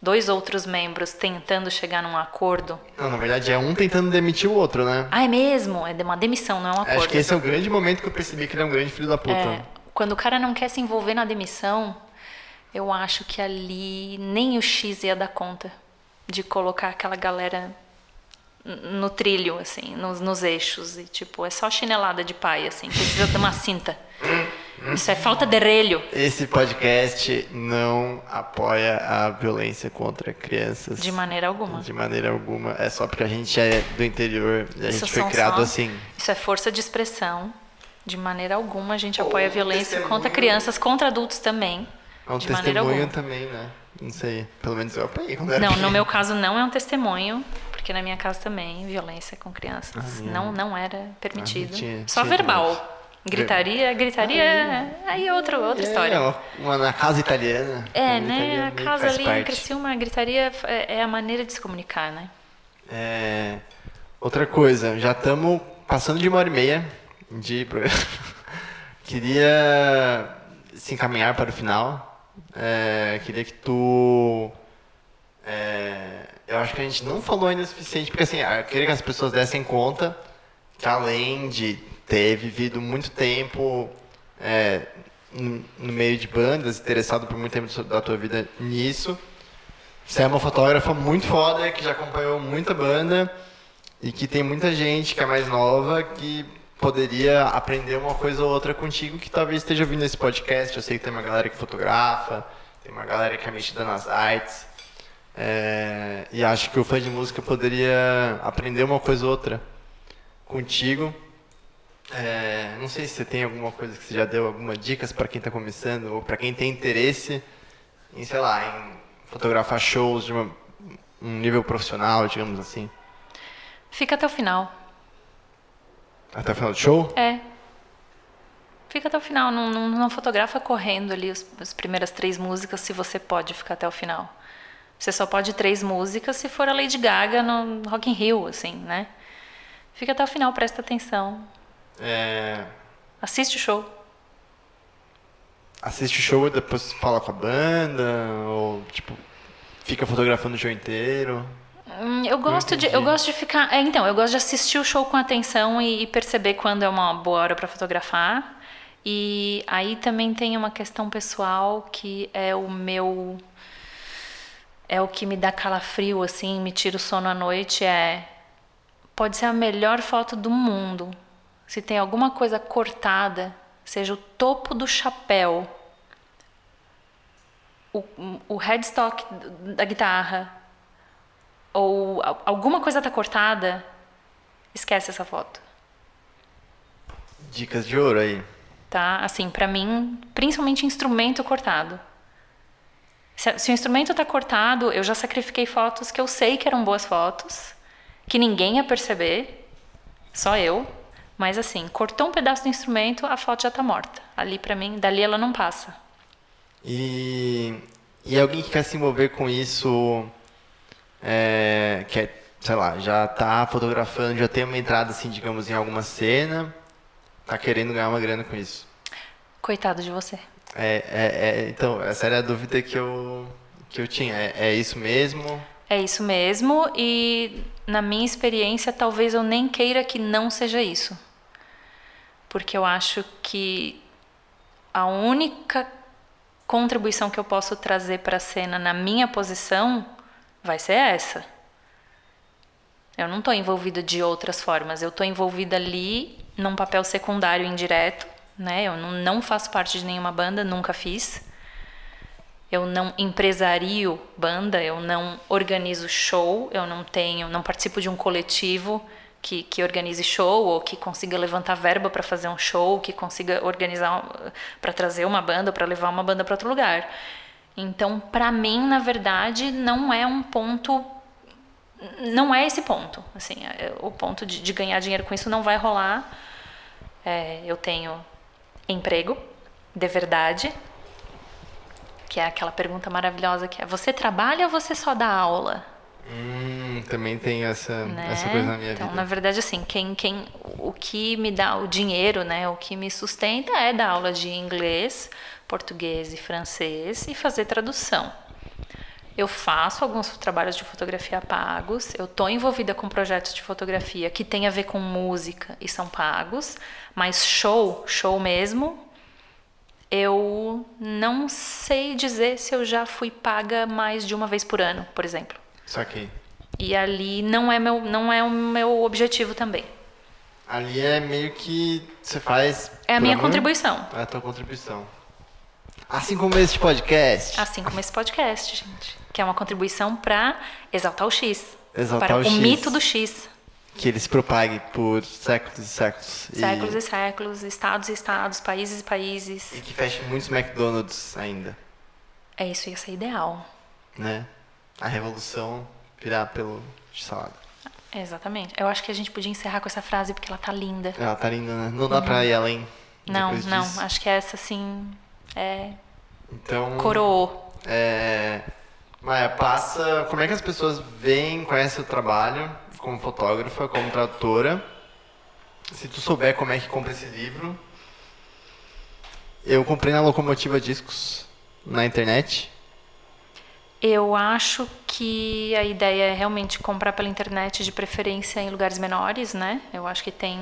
dois outros membros tentando chegar num acordo. Não, na verdade é um tentando demitir o outro, né? Ah, é mesmo? É uma demissão, não é um acordo. Acho que esse é o grande momento que eu percebi que ele é um grande filho da puta. É, quando o cara não quer se envolver na demissão, eu acho que ali nem o X ia dar conta de colocar aquela galera no trilho, assim, nos, nos eixos. E, tipo, é só chinelada de pai, assim, precisa de uma cinta. Isso é falta de relho. Esse podcast não apoia a violência contra crianças. De maneira alguma. De maneira alguma. É só porque a gente é do interior e a Isso gente foi criado só- assim. Isso é força de expressão. De maneira alguma a gente apoia a violência testemunho. contra crianças, contra adultos também. É um de maneira testemunho alguma. também, né? Não sei. Pelo menos eu apanhei quando era Não, no meu caso não é um testemunho, porque na minha casa também violência com crianças minha- não não era permitido. Ah, Só tinha verbal. Gritaria, gritaria, aí é outra outra história. É, uma, uma na casa italiana. É, né? A casa ali em parte. Criciúma, a gritaria é é a maneira de se comunicar, né? É, outra coisa, já estamos passando de uma hora e meia de programa. Queria se encaminhar para o final. É, queria que tu. é, eu acho que a gente não falou ainda o suficiente, porque assim, eu queria que as pessoas dessem conta que além de ter vivido muito tempo é, no, meio de bandas, interessado por muito tempo da tua vida nisso, você é uma fotógrafa muito foda, que já acompanhou muita banda E que tem muita gente que é mais nova que poderia aprender uma coisa ou outra contigo que talvez esteja ouvindo esse podcast. Eu sei que tem uma galera que fotografa, tem uma galera que é mexida nas artes. É, e acho que o fã de música poderia aprender uma coisa ou outra contigo. É, não sei se você tem alguma coisa que você já deu, alguma dicas para quem está começando ou para quem tem interesse em, sei lá, em fotografar shows de uma, um nível profissional, digamos assim. Fica até o final. Até o final do show? É. Fica até o final. Não, não, não fotografa correndo ali os, as primeiras três músicas se você pode ficar até o final. Você só pode três músicas se for a Lady Gaga no Rock in Rio, assim, né? Fica até o final, presta atenção. É... Assiste o show. Assiste o show e depois fala com a banda? Ou, tipo, fica fotografando o show inteiro? Hum, eu gosto de eu gosto de ficar é, então eu gosto de assistir o show com atenção e, e perceber quando é uma boa hora para fotografar e aí também tem uma questão pessoal que é o meu é o que me dá calafrio assim me tira o sono à noite é pode ser a melhor foto do mundo se tem alguma coisa cortada seja o topo do chapéu o, o headstock da guitarra ou alguma coisa está cortada, esquece essa foto. Dicas de ouro aí. Tá? Assim, para mim, principalmente instrumento cortado. Se, se o instrumento está cortado, eu já sacrifiquei fotos que eu sei que eram boas fotos, que ninguém ia perceber, só eu. Mas assim, cortou um pedaço do instrumento, a foto já está morta. Ali para mim, dali ela não passa. E, e alguém que quer se envolver com isso é, que é, sei lá, já tá fotografando, já tem uma entrada, assim, digamos, em alguma cena, tá querendo ganhar uma grana com isso. Coitado de você. É, é, é então, essa era a dúvida que eu, que eu tinha. É, é isso mesmo? É isso mesmo, e na minha experiência, talvez eu nem queira que não seja isso. Porque eu acho que a única contribuição que eu posso trazer para a cena na minha posição vai ser essa. Eu não estou envolvida de outras formas. Eu estou envolvida ali num papel secundário indireto, né? Eu não, não faço parte de nenhuma banda, nunca fiz. Eu não empresario banda, eu não organizo show, eu não tenho, não participo de um coletivo que, que organize show ou que consiga levantar verba para fazer um show, que consiga organizar para trazer uma banda, para levar uma banda para outro lugar. Então, para mim, na verdade, não é um ponto não é esse ponto. Assim, é, o ponto de, de, ganhar dinheiro com isso não vai rolar. É, eu tenho emprego, de verdade, que é aquela pergunta maravilhosa que é: você trabalha ou você só dá aula? Hum, também tem essa, né? essa coisa na minha então, vida. na verdade, assim, quem, quem, o que me dá o dinheiro, né, o que me sustenta é dar aula de inglês, português e francês e fazer tradução. Eu faço alguns trabalhos de fotografia pagos, eu estou envolvida com projetos de fotografia que tem a ver com música e são pagos, mas show, show mesmo, eu não sei dizer se eu já fui paga mais de uma vez por ano, por exemplo. Saquei. E ali não é, meu, não é o meu objetivo também. Ali é meio que você faz. É a minha contribuição. É a tua contribuição. Assim como este podcast. Assim como esse podcast, gente. Que é uma contribuição para exaltar o X. Exaltar para o, o mito do X. Que ele se propague por séculos e séculos. Séculos e... e séculos, estados e estados, países e países. E que feche muitos McDonald's ainda. É isso, ia ser ideal. Né? A revolução virar pelo salada. Exatamente. Eu acho que a gente podia encerrar com essa frase porque ela tá linda. Ela tá linda, né? Não dá uhum. pra ir além. Não, não. Disso. Acho que essa, assim, é. Então. Coroou. É. Maia, passa. Como é que as pessoas veem, conhecem o trabalho como fotógrafa, como tradutora? Se tu souber como é que compra esse livro. Eu comprei na Locomotiva Discos na internet. Eu acho que a ideia é realmente comprar pela internet, de preferência em lugares menores, né? Eu acho que tem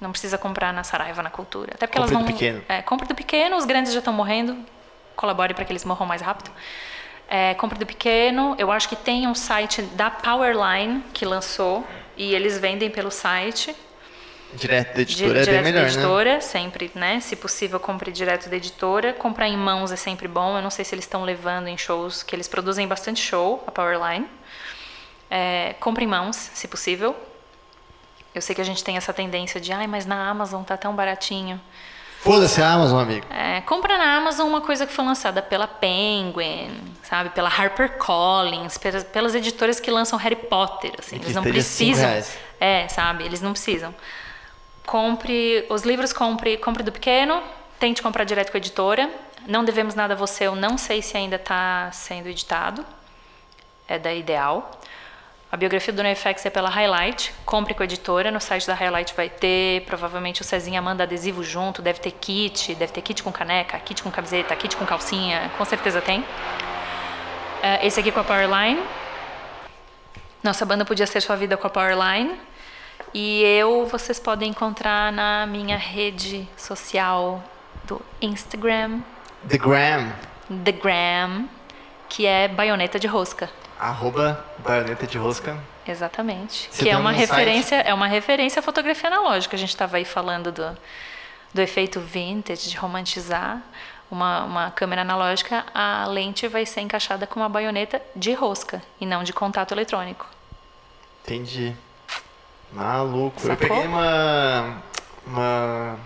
não precisa comprar na Saraiva, na Cultura. Até porque compre elas vão. Do pequeno. É, compre do pequeno, os grandes já estão morrendo. Colabore para que eles morram mais rápido. É, compre do pequeno. Eu acho que tem um site da Powerline que lançou E eles vendem pelo site. Direto da editora Di, é bem melhor, da né? editora, né? sempre, né? Se possível, compre direto da editora. Comprar em mãos é sempre bom. Eu não sei se eles estão levando em shows, que eles produzem bastante show, a Powerline. É, compre em mãos, se possível. Eu sei que a gente tem essa tendência de, ai, mas na Amazon tá tão baratinho. Foda-se a Amazon, amigo. É, compra na Amazon uma coisa que foi lançada pela Penguin, sabe? Pela HarperCollins, pelas, pelas editoras que lançam Harry Potter. Assim, eles não precisam. É, sabe? Eles não precisam. Compre os livros, compre, compre do pequeno, tente comprar direto com a editora. Não devemos nada a você, eu não sei se ainda está sendo editado. É da Ideal. A biografia do NoFX é pela Highlight. Compre com a editora. No site da Highlight vai ter. Provavelmente o Cezinha manda adesivo junto. Deve ter kit. Deve ter kit com caneca, kit com camiseta, kit com calcinha. Com certeza tem. É, esse aqui com a Powerline. Nossa banda podia ser sua vida com a Powerline. E eu vocês podem encontrar na minha rede social do Instagram. The Gram. The Gram, que é baioneta de rosca. Arroba baioneta de rosca. Exatamente. Você que é uma referência, site? é uma referência à fotografia analógica. A gente estava aí falando do, do efeito vintage, de romantizar uma, uma câmera analógica, a lente vai ser encaixada com uma baioneta de rosca e não de contato eletrônico. Entendi. Maluco. Sacou? Eu peguei uma, uma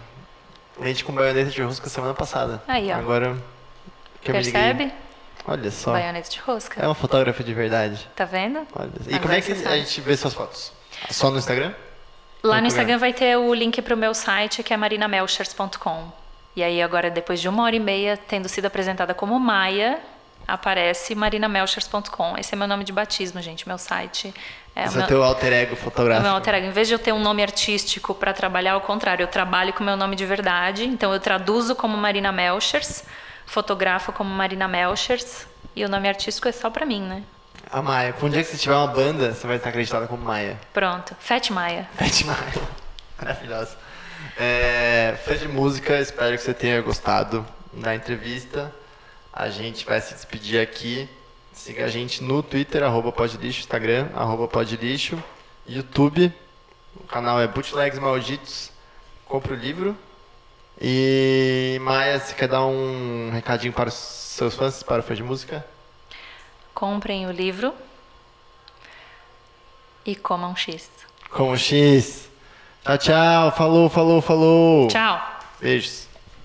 lente com baioneta de rosca semana passada. Aí, ó. Agora que Percebe? Olha só. De rosca. É uma fotógrafa de verdade. Tá vendo? Olha. E Agora como é que a gente vê suas fotos? Só no Instagram? Lá no Instagram vai ter o link para o meu site, que é marinamelchers.com. E aí agora, depois de uma hora e meia, tendo sido apresentada como Maia, aparece marinamelchers.com. Esse é meu nome de batismo, gente, meu site. É Esse é o teu alter ego fotográfico. É meu alter ego. Em vez de eu ter um nome artístico para trabalhar, ao contrário, eu trabalho com meu nome de verdade. Então eu traduzo como Marina Melchers fotografo como Marina Melchers e o nome artístico é só pra mim, né? A Maia. Um dia que você tiver uma banda, você vai estar acreditada como Maia. Pronto. Fat Maia. Fat Maia. Maravilhosa. É, fã de música, espero que você tenha gostado da entrevista. A gente vai se despedir aqui. Siga a gente no Twitter, arroba podlixo, Instagram, arroba podlixo, YouTube. O canal é Bootlegs Malditos. Compre o livro. E Maia, você quer dar um recadinho para os seus fãs, para o fã de música? Comprem o livro e comam X. Comam X. Tchau, tchau. Falou, falou, falou. Tchau. Beijos.